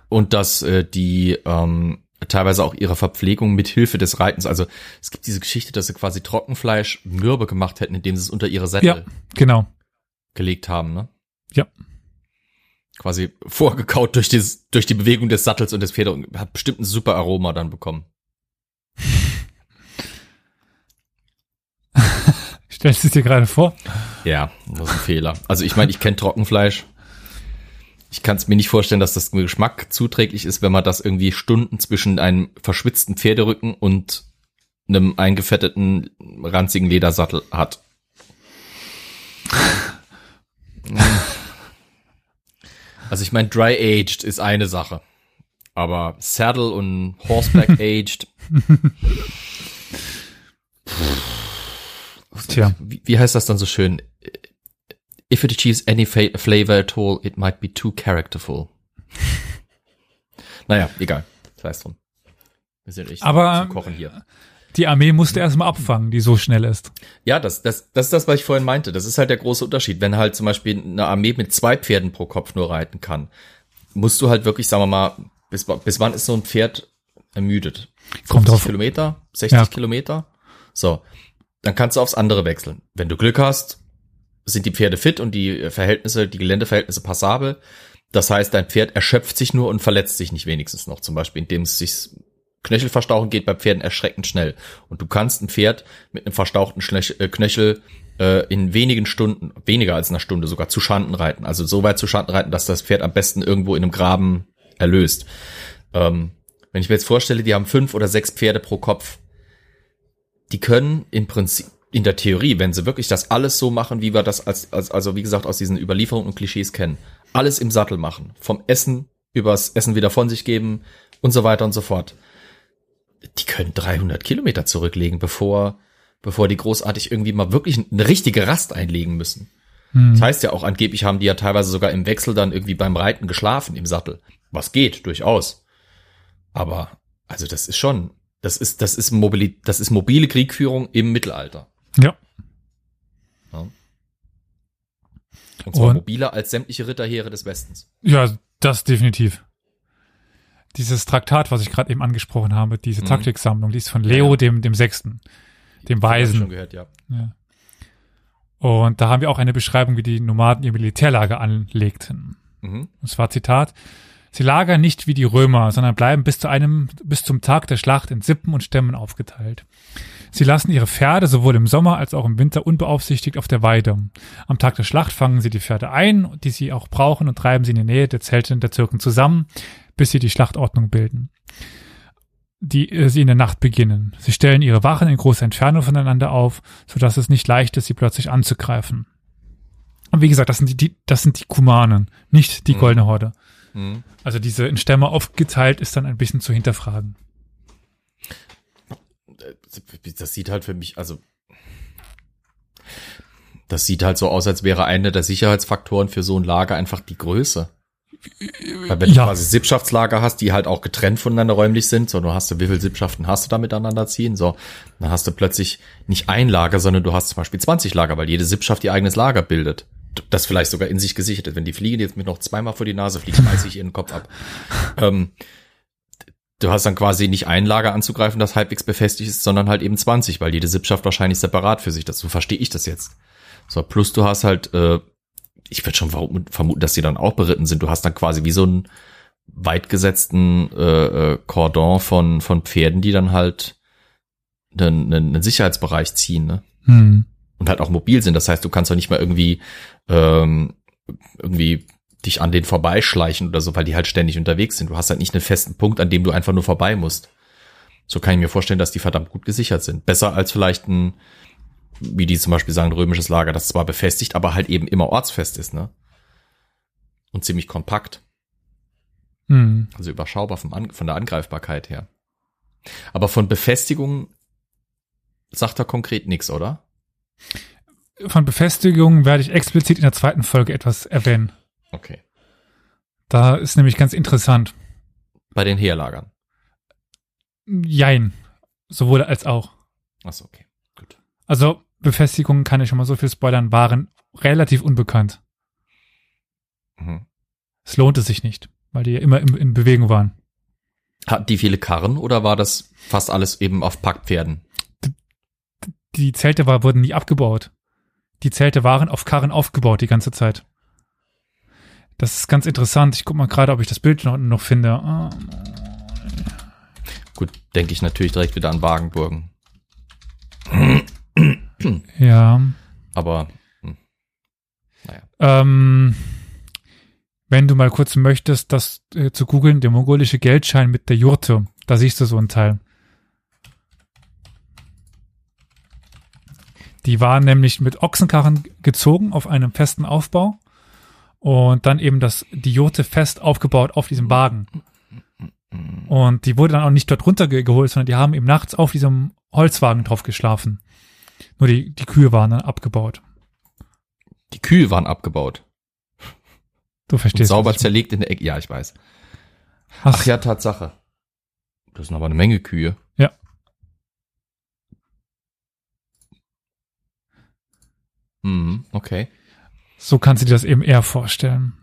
und dass äh, die ähm, teilweise auch ihre Verpflegung mit Hilfe des Reitens, also es gibt diese Geschichte, dass sie quasi Trockenfleisch mürbe gemacht hätten, indem sie es unter ihre Sättel Ja, genau. gelegt haben, ne? Ja. Quasi vorgekaut durch, dieses, durch die Bewegung des Sattels und des Pferdes und hat bestimmt ein super Aroma dann bekommen. <laughs> Stellst du es dir gerade vor? Ja, das ist ein Fehler. Also ich meine, ich kenne Trockenfleisch. Ich kann es mir nicht vorstellen, dass das Geschmack zuträglich ist, wenn man das irgendwie Stunden zwischen einem verschwitzten Pferderücken und einem eingefetteten, ranzigen Ledersattel hat. <laughs> Also ich meine, dry aged ist eine Sache. Aber Saddle und Horseback <laughs> aged, Tja. wie, wie heißt das dann so schön? If it achieves any flavor at all, it might be too characterful. naja, egal. Sei drum. Wir sind echt Aber- zum Kochen hier. Die Armee musste erstmal abfangen, die so schnell ist. Ja, das, das, das ist das, was ich vorhin meinte. Das ist halt der große Unterschied. Wenn halt zum Beispiel eine Armee mit zwei Pferden pro Kopf nur reiten kann, musst du halt wirklich, sagen wir mal, bis, bis wann ist so ein Pferd ermüdet? Kommt 50 drauf. Kilometer? 60 Ja. Kilometer? So. Dann kannst du aufs andere wechseln. Wenn du Glück hast, sind die Pferde fit und die Verhältnisse, die Geländeverhältnisse passabel. Das heißt, dein Pferd erschöpft sich nur und verletzt sich nicht wenigstens noch. Zum Beispiel, indem es sich Knöchelverstauchen geht bei Pferden erschreckend schnell. Und du kannst ein Pferd mit einem verstauchten äh, Knöchel äh, in wenigen Stunden, weniger als einer Stunde sogar zu Schanden reiten. Also so weit zu Schanden reiten, dass das Pferd am besten irgendwo in einem Graben erlöst. Ähm, wenn ich mir jetzt vorstelle, die haben fünf oder sechs Pferde pro Kopf, die können im Prinzip in der Theorie, wenn sie wirklich das alles so machen, wie wir das als, als also wie gesagt aus diesen Überlieferungen und Klischees kennen, alles im Sattel machen, vom Essen übers Essen wieder von sich geben und so weiter und so fort. Die können 300 Kilometer zurücklegen, bevor bevor die großartig irgendwie mal wirklich eine richtige Rast einlegen müssen. Hm. Das heißt ja auch, angeblich haben die ja teilweise sogar im Wechsel dann irgendwie beim Reiten geschlafen im Sattel. Was geht, durchaus. Aber, also das ist schon, das ist, das ist mobili das ist mobile Kriegführung im Mittelalter. Ja. Und zwar Und- mobiler als sämtliche Ritterheere des Westens. Ja, das definitiv. Dieses Traktat, was ich gerade eben angesprochen habe, diese Mhm. Taktiksammlung, die ist von Leo, Ja. dem, dem Sechsten, dem ich schon Weisen. gehört, ja. Ja. Und da haben wir auch eine Beschreibung, wie die Nomaden ihr Militärlager anlegten. Mhm. Und zwar Zitat. Sie lagern nicht wie die Römer, sondern bleiben bis zu einem, bis zum Tag der Schlacht in Sippen und Stämmen aufgeteilt. Sie lassen ihre Pferde sowohl im Sommer als auch im Winter unbeaufsichtigt auf der Weide. Am Tag der Schlacht fangen sie die Pferde ein, die sie auch brauchen, und treiben sie in die Nähe der Zelte der Türken zusammen, bis sie die Schlachtordnung bilden, die äh, sie in der Nacht beginnen. Sie stellen ihre Wachen in großer Entfernung voneinander auf, sodass es nicht leicht ist, sie plötzlich anzugreifen. Und wie gesagt, das sind die, die das sind die Kumanen, nicht die Mhm. goldene Horde. Mhm. Also diese in Stämme aufgeteilt ist dann ein bisschen zu hinterfragen. Das sieht halt für mich, also das sieht halt so aus, als wäre einer der Sicherheitsfaktoren für so ein Lager einfach die Größe. Weil wenn du Ja. quasi Sippschaftslager hast, die halt auch getrennt voneinander räumlich sind, so du hast du, wie viele Sippschaften hast du da miteinander ziehen, so, dann hast du plötzlich nicht ein Lager, sondern du hast zum Beispiel 20 Lager, weil jede Sippschaft ihr eigenes Lager bildet. Das vielleicht sogar in sich gesichert ist. Wenn die Fliege jetzt mir noch zweimal vor die Nase fliegt, reiße ich ihren Kopf ab. Ähm, du hast dann quasi nicht ein Lager anzugreifen, das halbwegs befestigt ist, sondern halt eben 20, weil jede Sippschaft wahrscheinlich separat für sich. Das, so verstehe ich das jetzt. So, plus du hast halt, äh, ich würde schon vermuten, dass die dann auch beritten sind. Du hast dann quasi wie so einen weit gesetzten äh, äh, Cordon von, von Pferden, die dann halt einen, einen, einen Sicherheitsbereich ziehen, ne? Hm. und halt auch mobil sind. Das heißt, du kannst doch nicht mal irgendwie ähm, irgendwie dich an denen vorbeischleichen oder so, weil die halt ständig unterwegs sind. Du hast halt nicht einen festen Punkt, an dem du einfach nur vorbei musst. So kann ich mir vorstellen, dass die verdammt gut gesichert sind. Besser als vielleicht ein, wie die zum Beispiel sagen, römisches Lager, das zwar befestigt, aber halt eben immer ortsfest ist, ne? Und ziemlich kompakt. Hm. Also überschaubar vom An von der Angreifbarkeit her. Aber von Befestigung sagt er konkret nichts, oder? Von Befestigung werde ich explizit in der zweiten Folge etwas erwähnen. Okay. Da ist nämlich ganz interessant. Bei den Heerlagern. Jein. Sowohl als auch. Achso, okay. Gut. Also Befestigungen kann ich schon mal so viel spoilern, waren relativ unbekannt. Mhm. Es lohnte sich nicht, weil die ja immer in, in Bewegung waren. Hatten die viele Karren oder war das fast alles eben auf Packpferden? Die Zelte war, wurden nie abgebaut. Die Zelte waren auf Karren aufgebaut die ganze Zeit. Das ist ganz interessant. Ich guck mal gerade, ob ich das Bild noch, noch finde. Ah, Gut, denke ich natürlich direkt wieder an Wagenburgen. Ja. Aber hm. naja. Ähm, wenn du mal kurz möchtest, das äh, zu googeln, der mongolische Geldschein mit der Jurte, da siehst du so einen Teil. Die waren nämlich mit Ochsenkarren gezogen auf einem festen Aufbau und dann eben das, die Jurte fest aufgebaut auf diesem Wagen. Und die wurde dann auch nicht dort runtergeholt, sondern die haben eben nachts auf diesem Holzwagen drauf geschlafen. Nur die, die Kühe waren dann abgebaut. Die Kühe waren abgebaut. Du Und verstehst. sauber was ich zerlegt in der Ecke. Ja, ich weiß. meine. Ach ja, Tatsache. Das sind aber eine Menge Kühe. Ja. Mhm, okay. So kannst du dir das eben eher vorstellen.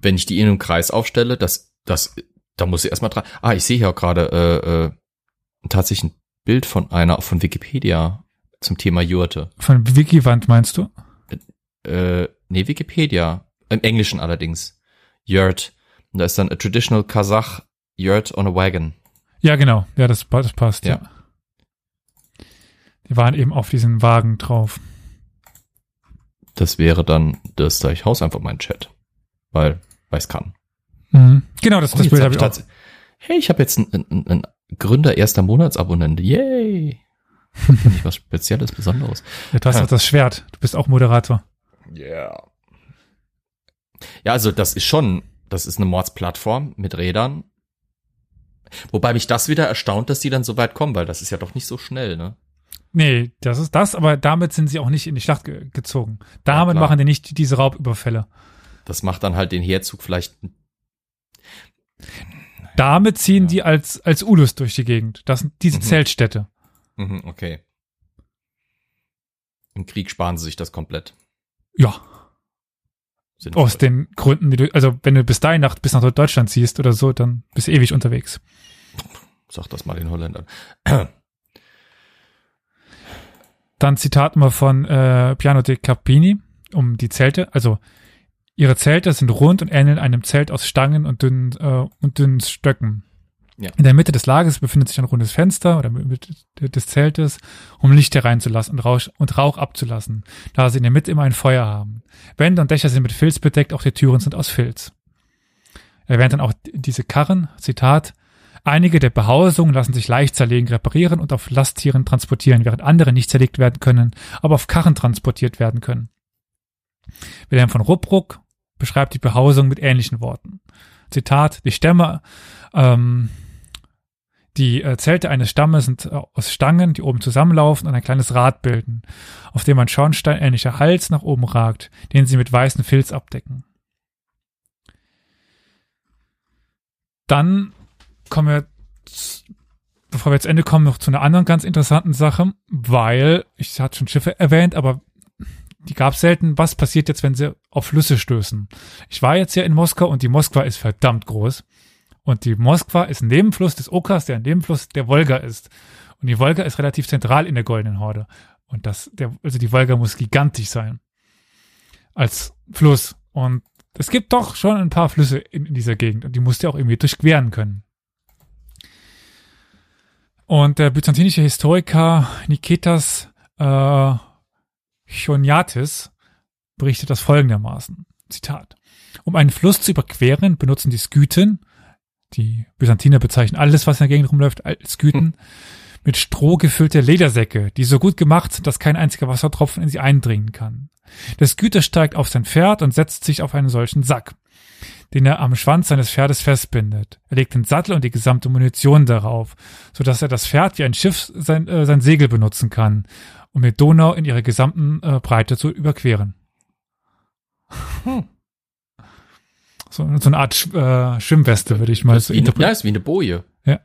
Wenn ich die in einem Kreis aufstelle, das, das, da muss ich erstmal dran. Ah, ich sehe hier auch gerade äh, äh, tatsächlich ein Bild von einer von Wikipedia zum Thema Jurte. Von Wikiwand meinst du? Äh, nee, Wikipedia. Im Englischen allerdings. Yurt. Und da ist dann a traditional Kasach yurt on a wagon. Ja, genau. Ja, das, das passt. Ja. Ja. Die waren eben auf diesen Wagen drauf. Das wäre dann das Deichhaus einfach mein Chat. Weil, weil es kann. Mhm. Genau, das, Oh, das jetzt Bild hab habe ich auch. Hey, ich habe jetzt einen, einen, einen Gründer erster Monatsabonnent. Yay! Finde ich was Spezielles, Besonderes. Ja, du hast Ja. auch das Schwert. Du bist auch Moderator. Yeah. Ja, also das ist schon, das ist eine Mordsplattform mit Rädern. Wobei mich das wieder erstaunt, dass die dann so weit kommen, weil das ist ja doch nicht so schnell, ne? Nee, das ist das, aber damit sind sie auch nicht in die Schlacht ge gezogen. Damit klar. machen die nicht diese Raubüberfälle. Das macht dann halt den Heerzug vielleicht. Damit ziehen Ja. die als, als Ulus durch die Gegend. Das sind diese Mhm. Zeltstädte. Mhm, okay. Im Krieg sparen sie sich das komplett. Ja, Sinnvoll. aus den Gründen, die du, also wenn du bis dahin nach, bis nach Deutschland ziehst oder so, dann bist du ewig unterwegs. Sag das mal den Holländern. Dann Zitat mal von äh, Piano de Capini um die Zelte. Also ihre Zelte sind rund und ähneln einem Zelt aus Stangen und dünnen, äh, und dünnen Stöcken. Ja. In der Mitte des Lagers befindet sich ein rundes Fenster oder des Zeltes, um Licht hereinzulassen und, Rausch, und Rauch abzulassen, da sie in der Mitte immer ein Feuer haben. Wände und Dächer sind mit Filz bedeckt, auch die Türen sind aus Filz. Er erwähnt dann auch diese Karren, Zitat, Einige der Behausungen lassen sich leicht zerlegen, reparieren und auf Lasttieren transportieren, während andere nicht zerlegt werden können, aber auf Karren transportiert werden können. Wilhelm von Ruppruck beschreibt die Behausung mit ähnlichen Worten. Zitat, die Stämme, ähm, die äh, Zelte eines Stammes sind äh, aus Stangen, die oben zusammenlaufen und ein kleines Rad bilden, auf dem ein schornsteinähnlicher Hals nach oben ragt, den sie mit weißem Filz abdecken. Dann kommen wir, bevor wir jetzt Ende kommen, noch zu einer anderen ganz interessanten Sache, weil, ich hatte schon Schiffe erwähnt, aber die gab es selten. Was passiert jetzt, wenn sie auf Flüsse stößen? Ich war jetzt ja in Moskau und die Moskwa ist verdammt groß. Und die Moskwa ist ein Nebenfluss des Okas, der ein Nebenfluss der Wolga ist. Und die Wolga ist relativ zentral in der Goldenen Horde. Und das, der, also die Wolga muss gigantisch sein. Als Fluss. Und es gibt doch schon ein paar Flüsse in, in dieser Gegend. Und die musst du auch irgendwie durchqueren können. Und der byzantinische Historiker Niketas äh, Choniatis berichtet das folgendermaßen. Zitat. Um einen Fluss zu überqueren, benutzen die Skythen, die Byzantiner bezeichnen alles, was in der Gegend rumläuft, als Skythen, mit Stroh gefüllte Ledersäcke, die so gut gemacht sind, dass kein einziger Wassertropfen in sie eindringen kann. Der Skythe steigt auf sein Pferd und setzt sich auf einen solchen Sack, den er am Schwanz seines Pferdes festbindet. Er legt den Sattel und die gesamte Munition darauf, so dass er das Pferd wie ein Schiff sein, äh, sein Segel benutzen kann, um die Donau in ihrer gesamten äh, Breite zu überqueren. Hm. So, so eine Art äh, Schwimmweste, würde ich mal so eine, ja, interpretieren. ist wie eine Boje. Ja.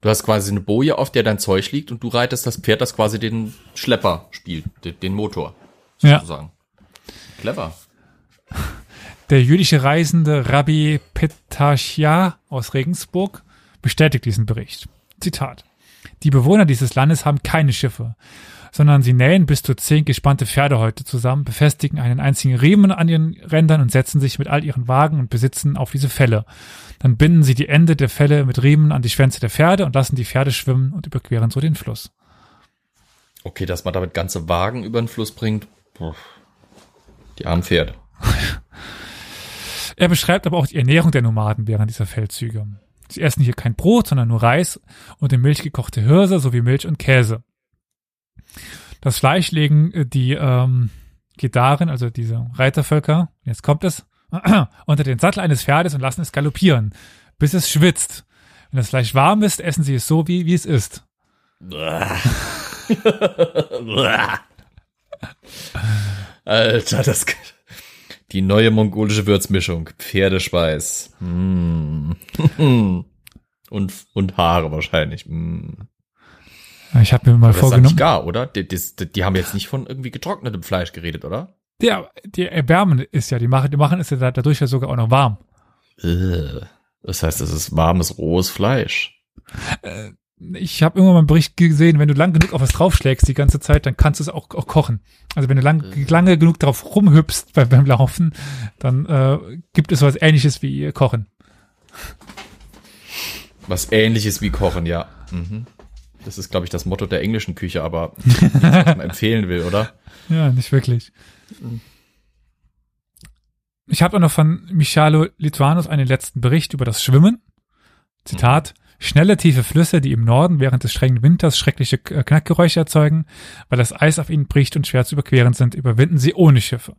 Du hast quasi eine Boje, auf der dein Zeug liegt und du reitest das Pferd, das quasi den Schlepper spielt, den, den Motor, Ja. sozusagen. Clever. Der jüdische Reisende Rabbi Petachia aus Regensburg bestätigt diesen Bericht. Zitat. Die Bewohner dieses Landes haben keine Schiffe, sondern sie nähen bis zu zehn gespannte Pferdehäute zusammen, befestigen einen einzigen Riemen an ihren Rändern und setzen sich mit all ihren Wagen und Besitzen auf diese Felle. Dann binden sie die Ende der Felle mit Riemen an die Schwänze der Pferde und lassen die Pferde schwimmen und überqueren so den Fluss. Okay, dass man damit ganze Wagen über den Fluss bringt. Die armen Pferde. Er beschreibt aber auch die Ernährung der Nomaden während dieser Feldzüge. Sie essen hier kein Brot, sondern nur Reis und in Milch gekochte Hirse sowie Milch und Käse. Das Fleisch legen äh, die ähm, Gedaren, also diese Reitervölker, jetzt kommt es, <clears throat> unter den Sattel eines Pferdes und lassen es galoppieren, bis es schwitzt. Wenn das Fleisch warm ist, essen sie es so, wie, wie es ist. <laughs> Alter, das die neue mongolische Würzmischung, Pferdeschweiß. Mm. <laughs> und und Haare wahrscheinlich. Mm. Ich habe mir mal Das ist dann vorgenommen. nicht gar, oder? Die, die, die haben jetzt nicht von irgendwie getrocknetem Fleisch geredet, oder? Ja, die Erwärmen ist ja, die machen, die machen ist ja da- dadurch ja sogar auch noch warm. Äh, Das heißt, es ist warmes, rohes Fleisch. Ich habe irgendwann mal einen Bericht gesehen, wenn du lang genug auf was draufschlägst die ganze Zeit, dann kannst du es auch, auch kochen. Also wenn du lang, lange genug drauf rumhüpfst bei, beim Laufen, dann äh, gibt es was ähnliches wie Kochen. Was ähnliches wie Kochen, ja. Mhm. Das ist, glaube ich, das Motto der englischen Küche, aber nichts, was man empfehlen will, oder? Ja, nicht wirklich. Ich habe auch noch von Michalo Lituanus einen letzten Bericht über das Schwimmen. Zitat. Schnelle, tiefe Flüsse, die im Norden während des strengen Winters schreckliche äh, Knackgeräusche erzeugen, weil das Eis auf ihnen bricht und schwer zu überqueren sind, überwinden sie ohne Schiffe.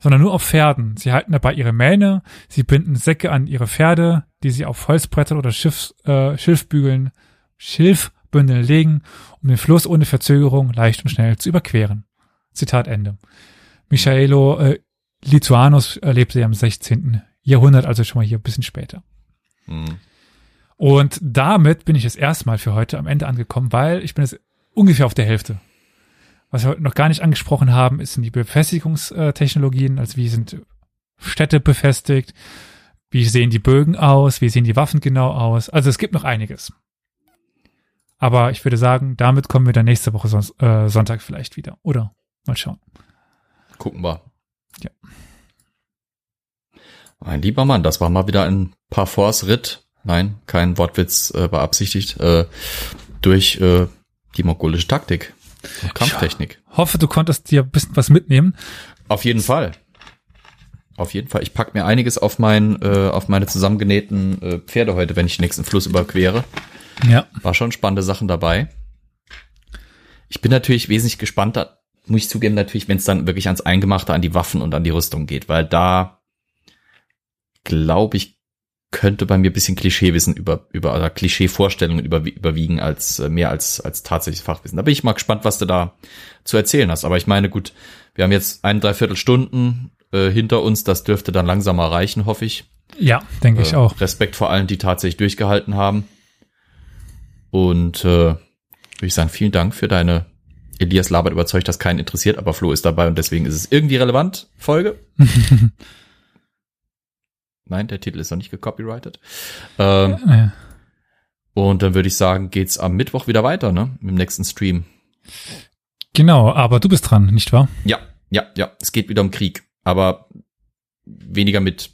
Sondern nur auf Pferden. Sie halten dabei ihre Mähne, sie binden Säcke an ihre Pferde, die sie auf Holzbrettern oder Schiffs, äh, Schilfbügeln, Schilfbündeln legen, um den Fluss ohne Verzögerung leicht und schnell zu überqueren. Zitat Ende. Michaelo äh, Lituanus lebte ja im 16. Jahrhundert, also schon mal hier ein bisschen später. Mhm. Und damit bin ich jetzt erstmal für heute am Ende angekommen, weil ich bin jetzt ungefähr auf der Hälfte. Was wir heute noch gar nicht angesprochen haben, ist sind die Befestigungstechnologien, also wie sind Städte befestigt, wie sehen die Bögen aus, wie sehen die Waffen genau aus. Also es gibt noch einiges. Aber ich würde sagen, damit kommen wir dann nächste Woche Son äh, Sonntag vielleicht wieder. Oder mal schauen. Gucken wir. Ja. Mein lieber Mann, das war mal wieder ein Parforce-Ritt. Nein, kein Wortwitz äh, beabsichtigt. Äh, durch äh, die mongolische Taktik und Kampftechnik. Hoffe, du konntest dir ein bisschen was mitnehmen. Auf jeden Fall. Auf jeden Fall. Ich pack mir einiges auf mein, äh, auf meine zusammengenähten äh, Pferde heute, wenn ich den nächsten Fluss überquere. Ja. War schon spannende Sachen dabei. Ich bin natürlich wesentlich gespannter, muss ich zugeben, natürlich, wenn es dann wirklich ans Eingemachte, an die Waffen und an die Rüstung geht, weil da glaube ich, könnte bei mir ein bisschen Klischeewissen über, über oder Klischeevorstellungen über, überwiegen als äh, mehr als, als tatsächliches Fachwissen. Da bin ich mal gespannt, was du da zu erzählen hast. Aber ich meine, gut, wir haben jetzt ein, dreiviertel Stunden äh, hinter uns, das dürfte dann langsam mal reichen, hoffe ich. Ja, denke ich Äh, auch. Respekt vor allen, die tatsächlich durchgehalten haben. Und äh, würde ich sagen, vielen Dank für deine Elias labert überzeugt, dass keinen interessiert, aber Flo ist dabei und deswegen ist es irgendwie relevant. Folge. <laughs> Nein, der Titel ist noch nicht gecopyrighted. Ähm, Ja. und dann würde ich sagen, geht's am Mittwoch wieder weiter, ne? Im nächsten Stream. Genau, aber du bist dran, nicht wahr? Ja, ja, ja. Es geht wieder um Krieg, aber weniger mit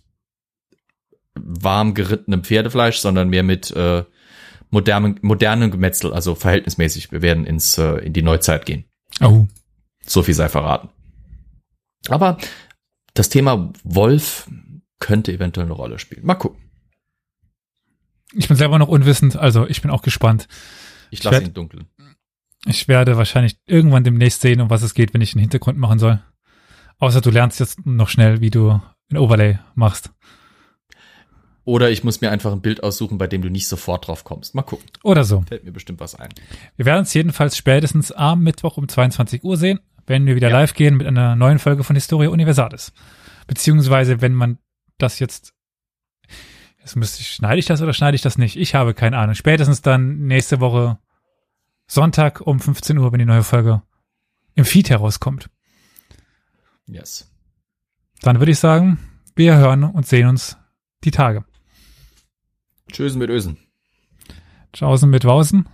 warm gerittenem Pferdefleisch, sondern mehr mit äh, modernen, modernen Gemetzel, also verhältnismäßig. Wir werden ins äh, in die Neuzeit gehen. Oh. So viel sei verraten. Aber das Thema Wolf könnte eventuell eine Rolle spielen. Mal gucken. Ich bin selber noch unwissend, also ich bin auch gespannt. Ich lasse ihn dunkeln. Ich werde wahrscheinlich irgendwann demnächst sehen, um was es geht, wenn ich den Hintergrund machen soll. Außer du lernst jetzt noch schnell, wie du ein Overlay machst. Oder ich muss mir einfach ein Bild aussuchen, bei dem du nicht sofort drauf kommst. Mal gucken. Oder so. Fällt mir bestimmt was ein. Wir werden uns jedenfalls spätestens am Mittwoch um 22 Uhr sehen, wenn wir wieder Ja. live gehen mit einer neuen Folge von Historia Universalis. Beziehungsweise, wenn man das jetzt, jetzt müsste ich, schneide ich das oder schneide ich das nicht? Ich habe keine Ahnung. Spätestens dann nächste Woche Sonntag um 15 Uhr, wenn die neue Folge im Feed herauskommt. Yes. Dann würde ich sagen, wir hören und sehen uns die Tage. Tschüss mit Ösen. Tschaußen mit Wausen.